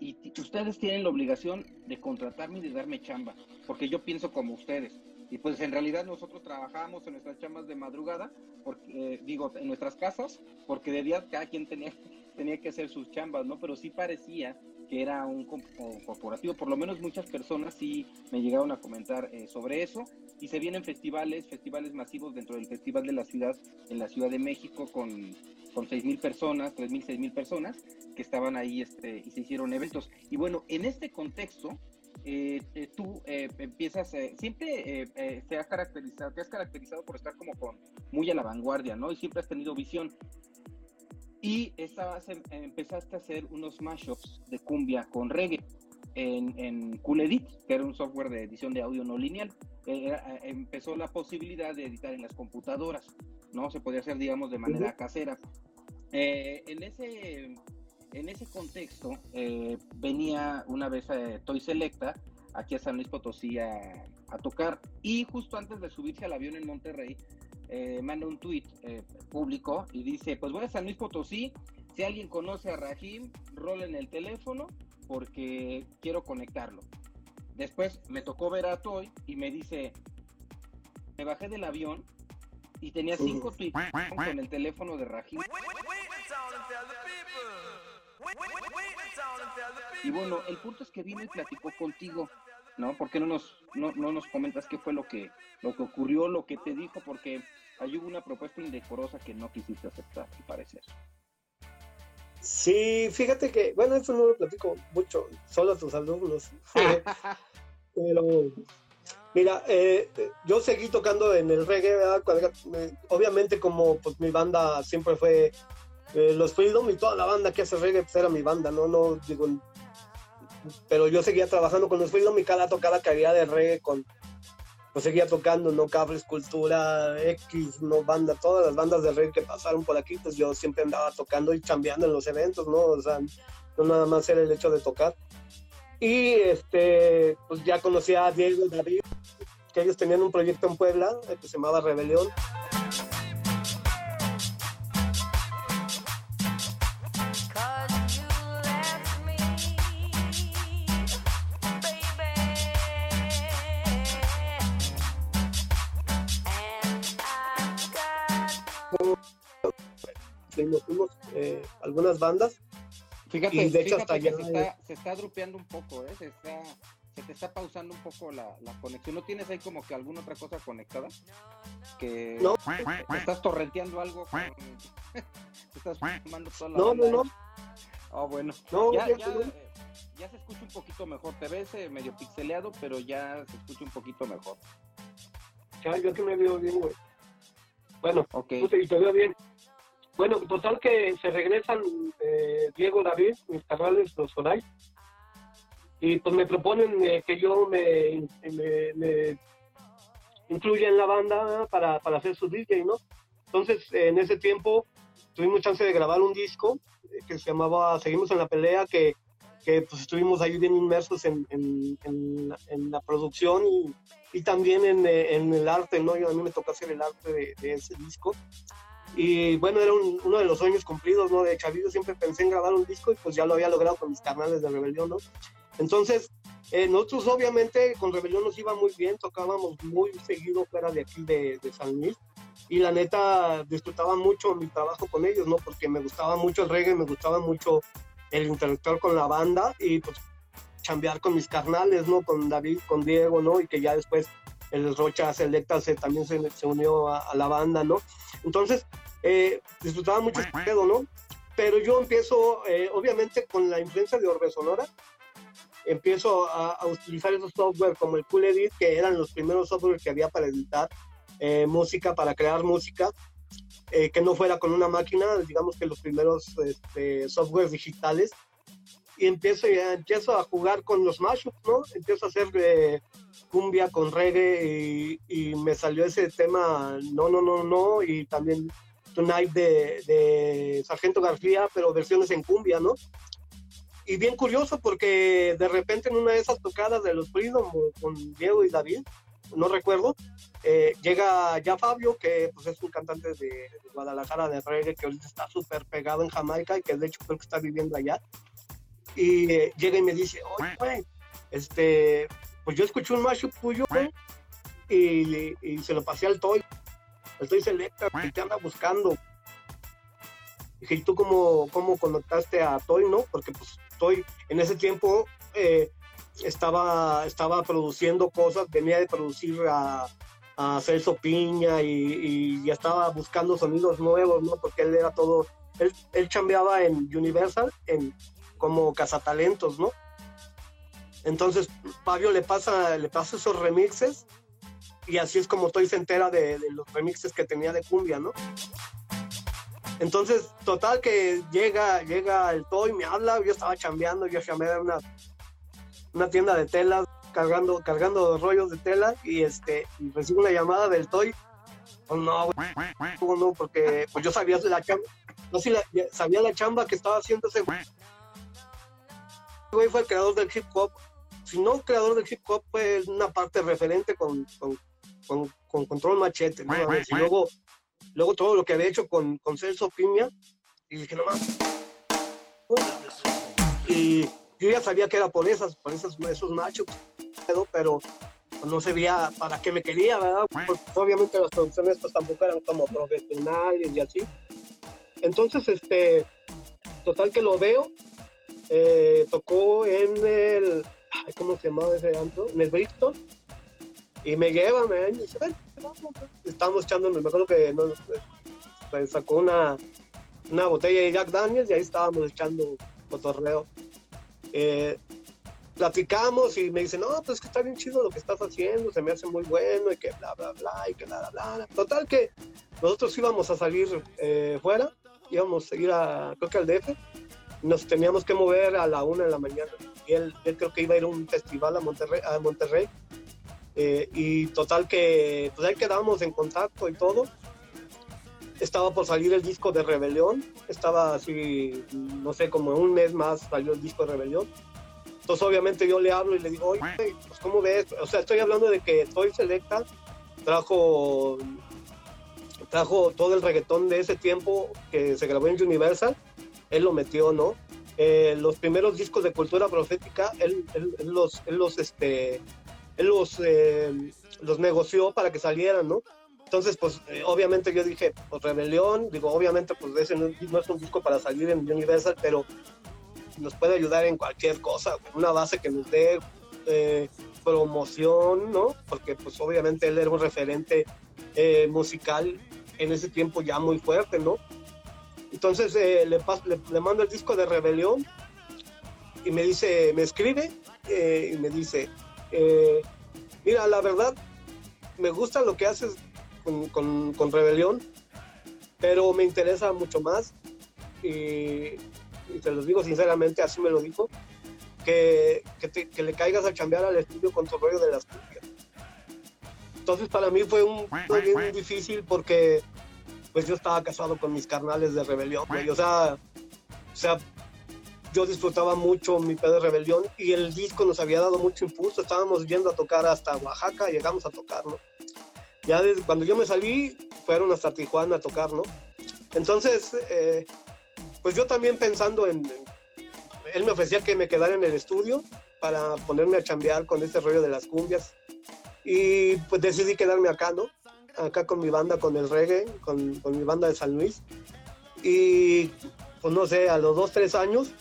y ustedes tienen la obligación de contratarme y de darme chamba, porque yo pienso como ustedes. Y pues en realidad nosotros trabajamos en nuestras chambas de madrugada, porque, eh, digo, en nuestras casas, porque de día cada quien tenía, tenía que hacer sus chambas, ¿no? Pero sí parecía que era un corporativo, por lo menos muchas personas sí me llegaron a comentar eh, sobre eso, y se vienen festivales, festivales masivos dentro del Festival de la Ciudad, en la Ciudad de México, con con mil personas, mil, seis mil personas que estaban ahí este, y se hicieron eventos. Y bueno, en este contexto, eh, eh, tú eh, empiezas, siempre te, has caracterizado, te has caracterizado por estar como con muy a la vanguardia, ¿no? Y siempre has tenido visión. Y estabas, em, empezaste a hacer unos mashups de cumbia con reggae en, en Cool Edit, que era un software de edición de audio no lineal. empezó la posibilidad de editar en las computadoras, ¿no? Se podía hacer, digamos, de manera casera. Eh, en ese en ese contexto, eh, venía una vez a Toy Selecta aquí a San Luis Potosí a, tocar y justo antes de subirse al avión en Monterrey, eh, manda un tweet eh, público y dice, pues voy a San Luis Potosí, si alguien conoce a Rahim, en el teléfono porque quiero conectarlo. Después me tocó ver a Toy y me dice, me bajé del avión y tenía cinco tweets con el teléfono de Rahim. Y bueno, el punto es que vino y platicó contigo, ¿no? ¿Por qué no nos, no, nos comentas qué fue lo que, lo que ocurrió, lo que te dijo? Porque ahí hubo una propuesta indecorosa que no quisiste aceptar, al parecer. Sí, fíjate que, bueno, eso no lo platico mucho, solo a tus alumnos. Pero, mira, eh, yo seguí tocando en el reggae, obviamente como pues mi banda siempre fue eh, los Freedom y toda la banda que hace reggae pues era mi banda, no, no, digo, pero yo seguía trabajando con los Freedom y cada tocada que había de reggae con, pues seguía tocando, ¿no? Cables, Cultura, X, ¿no? Banda, todas las bandas de reggae que pasaron por aquí, pues yo siempre andaba tocando y chambeando en los eventos, ¿no? O sea, no nada más era el hecho de tocar. Y este, pues ya conocí a Diego y David, que ellos tenían un proyecto en Puebla eh, que se llamaba Rebelión. fuimos eh, algunas bandas. Fíjate, de hecho hasta se, está, se está drupeando un poco, ¿eh? se, está, se te está pausando un poco la, la, conexión. ¿No tienes ahí como que alguna otra cosa conectada? Que no. estás torrenteando algo. Con... estás tomando toda la No, no, no. Oh, bueno. No, ya, ya, eh, ya, se escucha un poquito mejor. Te ves eh, medio pixeleado, pero ya se escucha un poquito mejor. Ya, yo que me veo bien, güey. Bueno, okay. y te veo bien. Bueno, total que se regresan eh, Diego David, mis carnales, los Solay, y pues me proponen eh, que yo me, me, incluya en la banda para, para hacer su DJ, ¿no? Entonces, en ese tiempo tuvimos chance de grabar un disco eh, que se llamaba Seguimos en la pelea, que, que pues estuvimos ahí bien inmersos en, en, en, la producción y, y también en, en, el arte, ¿no? Yo, a mí me tocó hacer el arte de, de ese disco. Y bueno, era uno de los sueños cumplidos, ¿no? De Chavillo siempre pensé en grabar un disco y pues ya lo había logrado con mis canales de Rebelión, ¿no? Entonces, eh, nosotros obviamente con Rebelión nos iba muy bien, tocábamos muy seguido fuera de aquí de, San Luis y la neta disfrutaba mucho mi trabajo con ellos, ¿no? Porque me gustaba mucho el reggae, me gustaba mucho el interactuar con la banda y pues chambear con mis carnales, ¿no? Con David, con Diego, ¿no? Y que ya después el Rocha Selecta se, también se, unió a, la banda, ¿no? Entonces, eh, disfrutaba mucho pedo, ¿no? Pero yo empiezo, eh, obviamente, con la influencia de Orbe Sonora, empiezo a, utilizar esos software como el Cool Edit, que eran los primeros software que había para editar eh, música, para crear música, que no fuera con una máquina, digamos que los primeros este, software digitales. Y empiezo, empiezo a jugar con los mashups, ¿no? Empiezo a hacer cumbia con reggae y, me salió ese tema No, no, no, no y también Tonight de, de Sargento García, pero versiones en cumbia, ¿no? Y bien curioso porque de repente en una de esas tocadas de los Freedom con Diego y David, no recuerdo, eh, llega ya Fabio, que pues, es un cantante de, Guadalajara de reggae que ahorita está súper pegado en Jamaica y que de hecho creo que está viviendo allá. Y llega y me dice, oye, güey, este, pues yo escuché un mashup tuyo, y, y, se lo pasé al Toy. El Toy Selecta, que te anda buscando. Dije, ¿y tú cómo, cómo conectaste a Toy, no? Porque pues Toy en ese tiempo eh, estaba, estaba produciendo cosas, venía de producir a, a Celso Piña y, ya estaba buscando sonidos nuevos, ¿no? Porque él era todo, él, él chambeaba en Universal en, como cazatalentos, ¿no? Entonces Fabio le pasa, le pasa esos remixes y así es como Toy se entera de, los remixes que tenía de cumbia, ¿no? Entonces, total que llega, llega el Toy, me habla, yo estaba chambeando, yo llamé a una, una tienda de telas, cargando, cargando rollos de tela, y este, recibo una llamada del Toy. Oh, no, no, porque pues yo sabía la chamba, no si sabía la chamba que estaba haciendo ese güey fue el creador del hip hop. Si no creador del hip hop, fue una parte referente con, con, con, Control Machete. ¿no? Y luego, luego todo lo que había hecho con, con Celso Piña. Y dije, no más. Y yo ya sabía que era por esas, por esas, esos machos, pero no se veía para qué me quería, ¿verdad? Porque obviamente las producciones pues tampoco eran como profesionales y así. Entonces, este, total que lo veo, eh, tocó en el, ¿cómo se llamaba ese antro? En el Bristol, y me lleva, me dice, ven, estábamos echando, me acuerdo que no, pues, sacó una, una botella de Jack Daniels y ahí estábamos echando cotorreo. Eh, platicamos y me dice, no, pues que está bien chido lo que estás haciendo, se me hace muy bueno y que bla, bla, bla, y que bla, bla, bla. Total que nosotros íbamos a salir eh, fuera, íbamos a ir a, creo que al DF, nos teníamos que mover a la una de la mañana. Y él, él creo que iba a ir a un festival a Monterrey, a Monterrey eh, y total que pues ahí quedamos en contacto y todo. Estaba por salir el disco de Rebelión, estaba así, no sé, como un mes más salió el disco de Rebelión. Entonces obviamente yo le hablo y le digo, oye, pues ¿cómo ves? O sea, estoy hablando de que Toy Selecta trajo, trajo todo el reggaetón de ese tiempo que se grabó en Universal, él lo metió, ¿no? Eh, los primeros discos de cultura profética, él, él, los, él los, este, él los, eh, los negoció para que salieran, ¿no? Entonces, pues eh, obviamente yo dije, pues Rebelión, digo, obviamente pues ese no, es un disco para salir en Universal, pero nos puede ayudar en cualquier cosa, una base que nos dé promoción, ¿no? Porque pues obviamente él era un referente musical en ese tiempo ya muy fuerte, ¿no? Entonces le, le, mando el disco de Rebelión y me dice, me escribe y me dice, eh, mira, la verdad, me gusta lo que haces con, Rebelión, pero me interesa mucho más. Y, te lo digo sinceramente, así me lo dijo, que, que, le caigas a chambear al estudio con tu rollo de las cumbias. Entonces para mí fue un difícil porque pues yo estaba casado con mis carnales de rebelión, O sea, o sea, yo disfrutaba mucho mi pedo de rebelión y el disco nos había dado mucho impulso. Estábamos yendo a tocar hasta Oaxaca, llegamos a tocar, ¿no? Ya desde, cuando yo me salí, fueron hasta Tijuana a tocar, ¿no? Entonces, eh, pues yo también pensando en, Él me ofrecía que me quedara en el estudio para ponerme a chambear con este rollo de las cumbias. Y pues decidí quedarme acá, ¿no? Acá con mi banda, con el reggae, con, con mi banda de San Luis. Y pues no sé, a los dos, tres años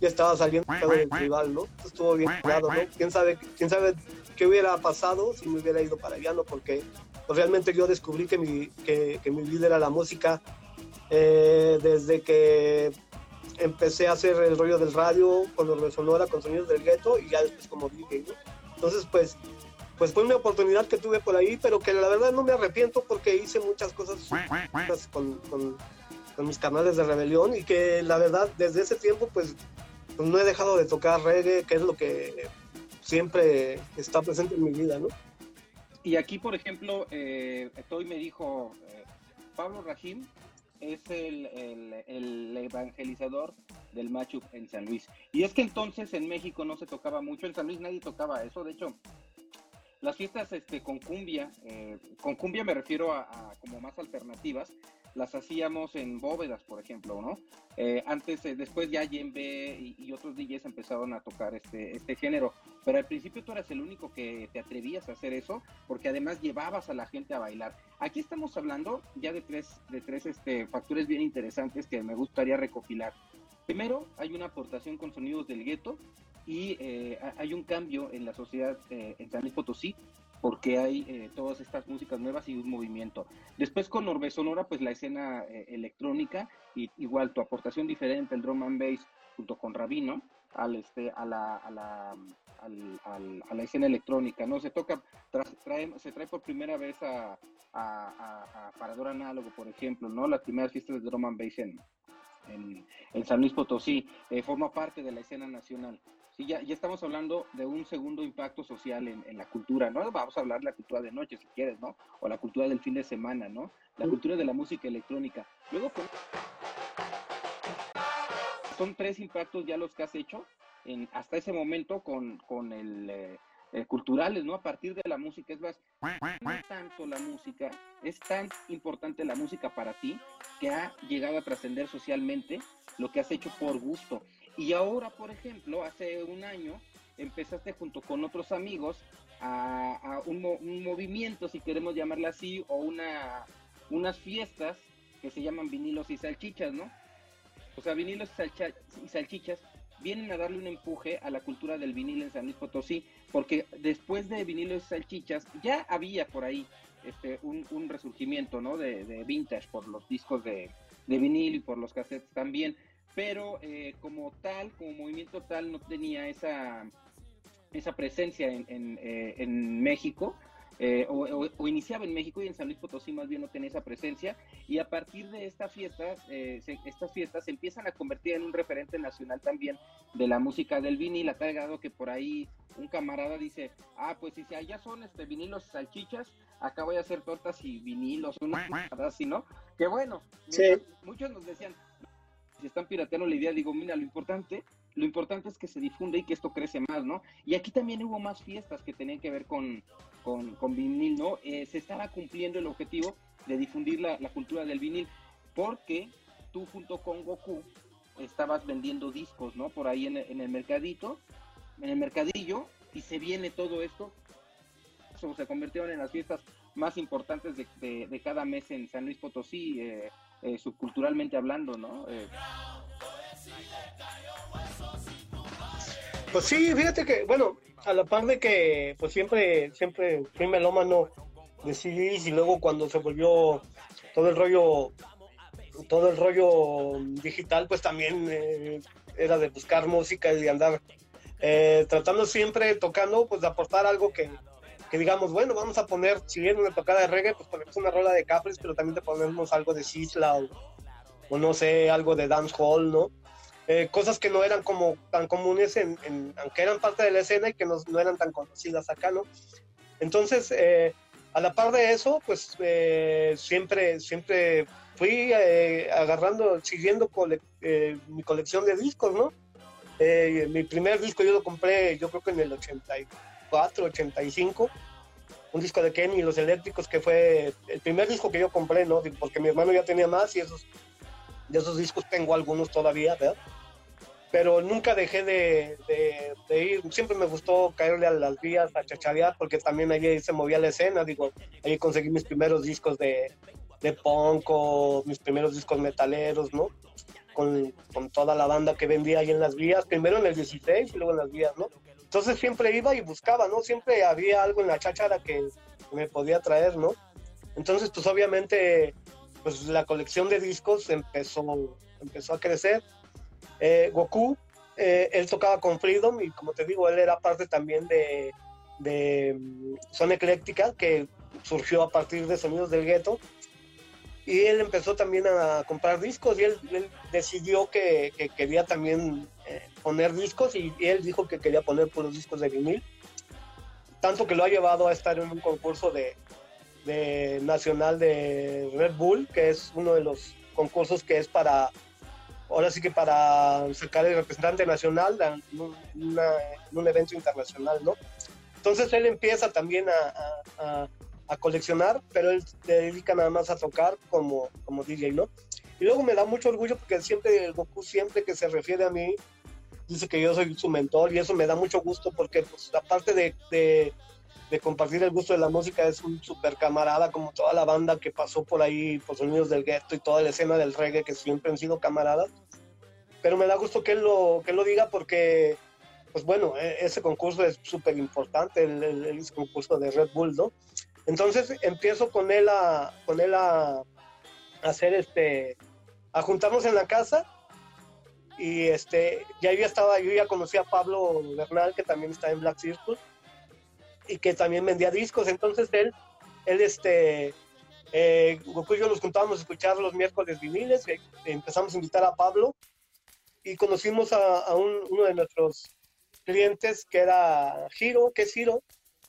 ya estaba saliendo del rival, ¿no? Estuvo bien claro, ¿no? ¿Quién sabe, quién sabe qué hubiera pasado si me hubiera ido para allá, ¿no? Porque pues, realmente yo descubrí que mi, que, que mi vida era la música eh, desde que empecé a hacer el rollo del radio con los Sonora, con Sonidos del Gueto y ya después como dije, ¿no? Entonces, pues, pues fue una oportunidad que tuve por ahí, pero que la verdad no me arrepiento porque hice muchas cosas con, mis canales de rebelión y que la verdad desde ese tiempo pues pues no he dejado de tocar reggae, que es lo que siempre está presente en mi vida, ¿no? Y aquí, por ejemplo, eh, me dijo, eh, Pablo Rajim es el, el, evangelizador del macho en San Luis. Y es que entonces en México no se tocaba mucho, en San Luis nadie tocaba eso, de hecho, las fiestas este, con cumbia, eh, con cumbia me refiero a, como más alternativas, las hacíamos en bóvedas, por ejemplo, ¿no? Eh, antes, eh, después ya Yembe y, y, otros DJs empezaron a tocar este, este género, pero al principio tú eras el único que te atrevías a hacer eso, porque además llevabas a la gente a bailar. Aquí estamos hablando ya de tres, de tres este, factores bien interesantes que me gustaría recopilar. Primero, hay una aportación con sonidos del gueto y eh, hay un cambio en la sociedad en San Luis Potosí porque hay eh, todas estas músicas nuevas y un movimiento. Después con Orbe Sonora, pues la escena eh, electrónica, y igual tu aportación diferente, el drum and bass junto con Rabino, al este, a la, a la, a la escena electrónica, ¿no? Se toca, trae, se trae por primera vez a, a, Parador Análogo, por ejemplo, ¿no? Las primeras fiestas de drum and bass en, en, San Luis Potosí, eh, forma parte de la escena nacional. Sí, ya, ya estamos hablando de un segundo impacto social en, en, la cultura, ¿no? Vamos a hablar de la cultura de noche, si quieres, ¿no? O la cultura del fin de semana, ¿no? La cultura de la música electrónica. Luego... Con... son tres impactos ya los que has hecho en, hasta ese momento con, con el, eh, culturales, ¿no? A partir de la música, es más, no tanto la música, es tan importante la música para ti que ha llegado a trascender socialmente lo que has hecho por gusto. Y ahora, por ejemplo, hace un año empezaste junto con otros amigos a, un, movimiento, si queremos llamarla así, o una, unas fiestas que se llaman vinilos y salchichas, ¿no? O sea, vinilos y salchichas vienen a darle un empuje a la cultura del vinil en San Luis Potosí, porque después de vinilos y salchichas ya había por ahí este, un, resurgimiento, ¿no? De, vintage por los discos de, de vinil y por los cassettes también, pero eh, como tal, como movimiento tal, no tenía esa, esa presencia en, en, eh, en México. Eh, o, iniciaba en México y en San Luis Potosí más bien no tenía esa presencia y a partir de estas fiestas, estas fiestas se empiezan a convertir en un referente nacional también de la música del vinil, ha cargado que por ahí un camarada dice, ah, pues si allá son este vinilos y salchichas, acá voy a hacer tortas y vinilos, una así, ¿no? Que bueno, muchos nos decían, si están pirateando la idea, digo, mira, lo importante, lo importante es que se difunda y que esto crece más, ¿no? Y aquí también hubo más fiestas que tenían que ver con, con, vinil, ¿no? Eh, se estaba cumpliendo el objetivo de difundir la, cultura del vinil, porque tú junto con Goku estabas vendiendo discos, ¿no? Por ahí en, el mercadito, en el mercadillo, y se viene todo esto. se convirtieron en las fiestas más importantes de, cada mes en San Luis Potosí. Eh, eh, subculturalmente hablando, ¿no? Eh, pues sí, fíjate que, bueno, a la par de que, pues siempre, siempre fui melómano de CDs y luego cuando se volvió todo el rollo, todo el rollo digital, pues también eh, era de buscar música y de andar tratando siempre, tocando, pues de aportar algo que, digamos, bueno, vamos a poner, si bien una tocada de reggae, pues ponemos una rola de Capres, pero también te ponemos algo de Sisla o, no sé, algo de dancehall, ¿no? Eh, cosas que no eran como tan comunes, en, aunque eran parte de la escena y que no, no eran tan conocidas acá, ¿no? Entonces, eh, a la par de eso, pues eh, siempre, siempre fui agarrando, siguiendo mi colección de discos, ¿no? mi primer disco yo lo compré, yo creo que en el 84 85, un disco de Kenny y los Eléctricos, que fue el primer disco que yo compré, ¿no? Porque mi hermano ya tenía más y esos, de esos discos tengo algunos todavía, ¿verdad? Pero nunca dejé de, ir, siempre me gustó caerle a las vías, a chacharear, porque también allí se movía la escena, digo, ahí conseguí mis primeros discos de, de punk o mis primeros discos metaleros, ¿no? Con, con, toda la banda que vendía ahí en las vías, primero en el 16 y luego en las vías, ¿no? Entonces siempre iba y buscaba, ¿no? Siempre había algo en la cháchara que me podía traer, ¿no? Entonces, pues obviamente, pues la colección de discos empezó, empezó a crecer. Eh, Goku, eh, él tocaba con Freedom y como te digo, él era parte también de, de mm, Son Ecléctica, que surgió a partir de Sonidos del Gueto y él empezó también a comprar discos y él, decidió que, quería también eh, poner discos y, él dijo que quería poner puros discos de vinil. Tanto que lo ha llevado a estar en un concurso de, nacional de Red Bull, que es uno de los concursos que es para, ahora sí que para sacar el representante nacional en, un evento internacional, ¿no? Entonces él empieza también a coleccionar, pero él se dedica nada más a tocar como, como DJ, ¿no? Y luego me da mucho orgullo porque siempre, Goku siempre que se refiere a mí, dice que yo soy su mentor y eso me da mucho gusto porque pues, aparte de, de, compartir el gusto de la música es un super camarada como toda la banda que pasó por ahí, por Sonidos del Gueto y toda la escena del reggae que siempre han sido camaradas. Pero me da gusto que él lo, que él lo diga porque, pues bueno, e, ese concurso es súper importante, el, el, concurso de Red Bull, ¿no? Entonces empiezo con él a, con él a, hacer este, a juntarnos en la casa. Y este, ya yo estaba, yo ya conocía a Pablo Bernal que también está en Black Circle y que también vendía discos, entonces él, él este, eh, Goku y yo nos juntábamos a escuchar los miércoles viniles, empezamos a invitar a Pablo y conocimos a, uno de nuestros clientes que era Hiro, que es Hiro,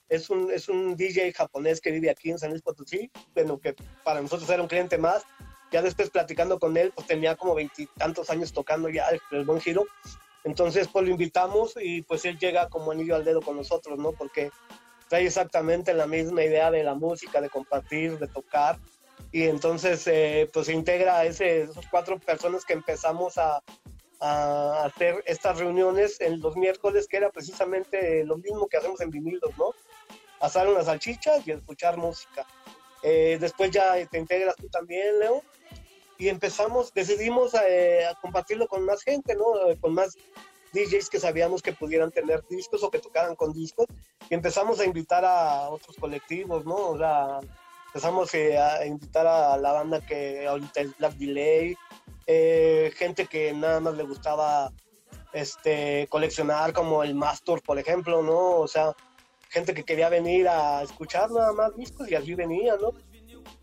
es un, es un DJ japonés que vive aquí en San Luis Potosí, bueno, que para nosotros era un cliente más, ya después platicando con él, pues tenía como veintitantos años tocando ya el, buen giro. Entonces, pues lo invitamos y pues él llega como anillo al dedo con nosotros, ¿no? Porque trae exactamente la misma idea de la música, de compartir, de tocar. Y entonces, eh, pues se integra a ese, esos cuatro personas que empezamos a, a hacer estas reuniones en los miércoles, que era precisamente lo mismo que hacemos en vinilos, ¿no? Asar unas salchichas y escuchar música. Eh, después ya te integras tú también, Leo, y empezamos, decidimos eh, a compartirlo con más gente, ¿no? Eh, con más DJs que sabíamos que pudieran tener discos o que tocaran con discos, y empezamos a invitar a otros colectivos, ¿no? O sea, empezamos a invitar a la banda que ahorita es Black Delay, eh, gente que nada más le gustaba este, coleccionar como el Master, por ejemplo, ¿no? O sea, gente que quería venir a escuchar nada más discos y así venía, ¿no?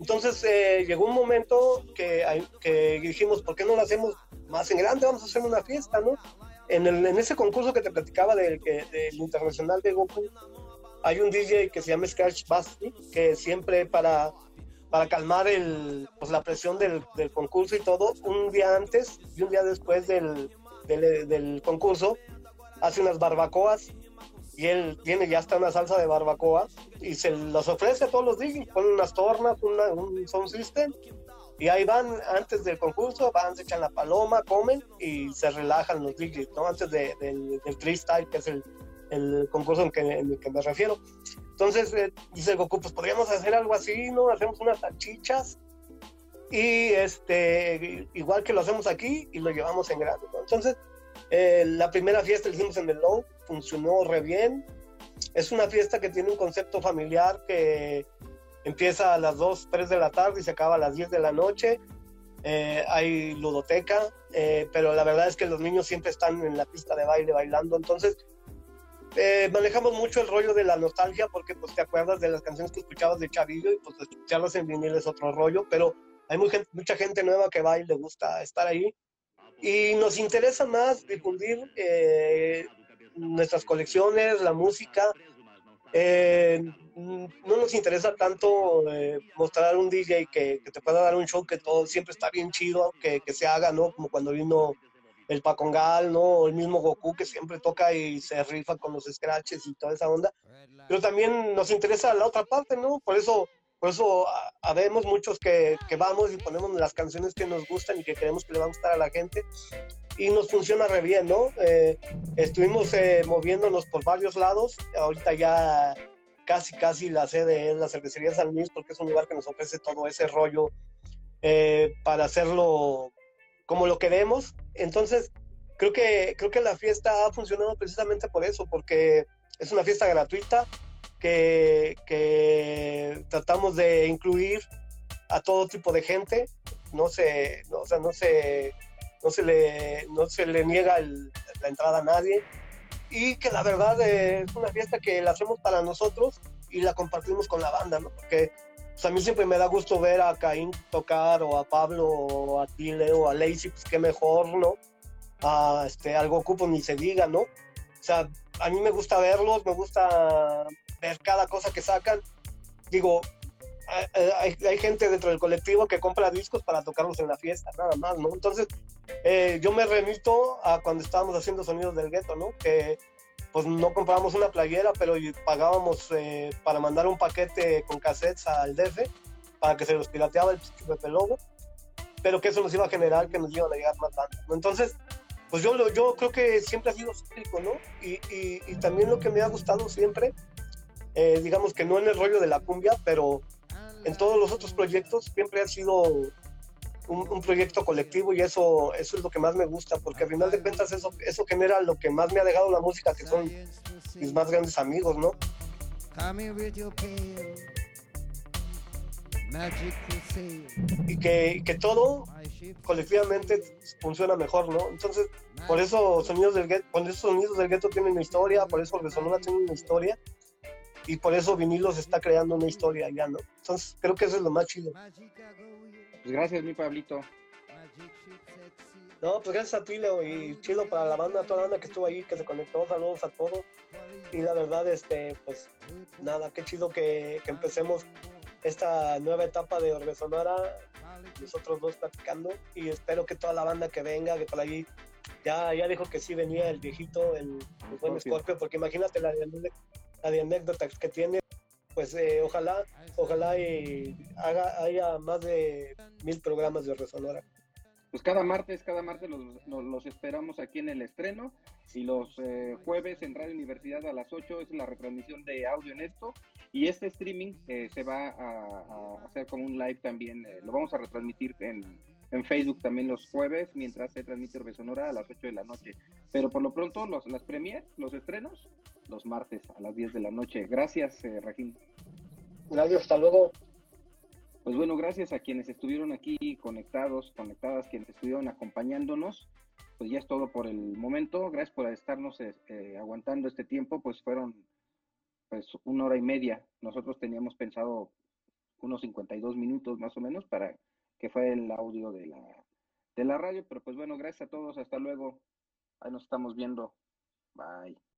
Entonces eh, llegó un momento que, que, dijimos, ¿por qué no lo hacemos más en grande? Vamos a hacer una fiesta, ¿no? En, el, en ese concurso que te platicaba del, del internacional de Goku, hay un DJ que se llama Scratch Basti, que siempre para para calmar el, pues, la presión del, del, concurso y todo, un día antes y un día después del, del, del, concurso, hace unas barbacoas y él tiene ya hasta una salsa de barbacoa y se los ofrece a todos los DJs, ponen unas tornas, una, un sound system y ahí van antes del concurso, van, se echan la paloma, comen y se relajan los DJs, ¿no? Antes de, del, del freestyle, que es el, el concurso en, que, en el que me refiero. Entonces eh, dice Goku, pues podríamos hacer algo así, ¿no? Hacemos unas salchichas y este, igual que lo hacemos aquí y lo llevamos en grande, ¿no? Entonces, eh, la primera fiesta la hicimos en el Low, funcionó re bien. Es una fiesta que tiene un concepto familiar que empieza a las 2, 3 de la tarde y se acaba a las 10 de la noche. Eh, hay ludoteca, pero la verdad es que los niños siempre están en la pista de baile bailando. Entonces, eh, manejamos mucho el rollo de la nostalgia porque pues te acuerdas de las canciones que escuchabas de Chavillo y pues escucharlas en vinil es otro rollo, pero hay mucha gente nueva que va y le gusta estar ahí. Y nos interesa más difundir eh, nuestras colecciones, la música. Eh, no nos interesa tanto mostrar un DJ que, que, te pueda dar un show que todo siempre está bien chido, que, que se haga, ¿no? Como cuando vino el Pacongal, ¿no? El mismo Goku que siempre toca y se rifa con los scratches y toda esa onda. Pero también nos interesa la otra parte, ¿no? Por eso, por eso habemos muchos que, que, vamos y ponemos las canciones que nos gustan y que creemos que le van a gustar a la gente. Y nos funciona re bien, ¿no? Eh, estuvimos eh, moviéndonos por varios lados. Ahorita ya casi, casi la sede es la cervecería San Luis porque es un lugar que nos ofrece todo ese rollo eh, para hacerlo como lo queremos. Entonces, creo que, creo que la fiesta ha funcionado precisamente por eso, porque es una fiesta gratuita que, que tratamos de incluir a todo tipo de gente. No se, no, o sea, no se, no se le, no se le niega la entrada a nadie. Y que la verdad es una fiesta que la hacemos para nosotros y la compartimos con la banda, ¿no? Porque a mí siempre me da gusto ver a Caín tocar o a Pablo o a Tile o a Lacey, pues qué mejor, ¿no? A, este, al Goku pues ni se diga, ¿no? O sea, a mí me gusta verlos, me gusta ver cada cosa que sacan. Digo, hay, hay, gente dentro del colectivo que compra discos para tocarlos en la fiesta, nada más, ¿no? Entonces, eh, yo me remito a cuando estábamos haciendo Sonidos del Gueto, ¿no? Que pues no comprábamos una playera, pero pagábamos eh, para mandar un paquete con cassettes al DF para que se los pirateaba el Pepe Lobo, pero que eso nos iba a generar que nos iban a llegar más bandas. Entonces, pues yo, yo creo que siempre ha sido cíclico, ¿no? Y, y, también lo que me ha gustado siempre, eh, digamos que no en el rollo de la cumbia, pero en todos los otros proyectos siempre ha sido un, proyecto colectivo y eso, eso es lo que más me gusta, porque al final de cuentas eso, eso genera lo que más me ha dejado la música, que son mis más grandes amigos, ¿no? Y que, que todo colectivamente funciona mejor, ¿no? Entonces, por eso Sonidos del Gueto, por eso Sonidos del Gueto tienen una historia, por eso Sonora tiene una historia, y por eso Vinilos está creando una historia ya, ¿no? Entonces, creo que eso es lo más chido. Pues gracias, mi Pablito. No, pues gracias a ti, Leo, y chido para la banda, toda la banda que estuvo ahí, que se conectó, saludos a todos. Y la verdad, este, pues nada, qué chido que, empecemos esta nueva etapa de Orbe Sonora nosotros dos platicando y espero que toda la banda que venga, que por ahí ya, ya dijo que sí venía el viejito, el, buen Scorpio, porque imagínate la de, anécdotas que tiene, pues eh, ojalá, ojalá y haga, haya más de mil programas de Resonora pues cada martes, cada martes los, esperamos aquí en el estreno. Y los eh, jueves en Radio Universidad a las 8 es la retransmisión de audio en esto. Y este streaming eh, se va a, hacer como un live también, eh, lo vamos a retransmitir en, Facebook también los jueves mientras se transmite Orbe Sonora a las 8 de la noche. Pero por lo pronto los, las premiers, los estrenos, los martes a las 10 de la noche. Gracias, eh, Rajín. Gracias, hasta luego. Pues bueno, gracias a quienes estuvieron aquí conectados, conectadas, quienes estuvieron acompañándonos. Pues ya es todo por el momento. Gracias por estarnos este, aguantando este tiempo. Pues fueron pues una hora y media. Nosotros teníamos pensado unos 52 minutos más o menos para que fuera el audio de la, de la radio. Pero pues bueno, gracias a todos. Hasta luego. Ahí nos estamos viendo. Bye.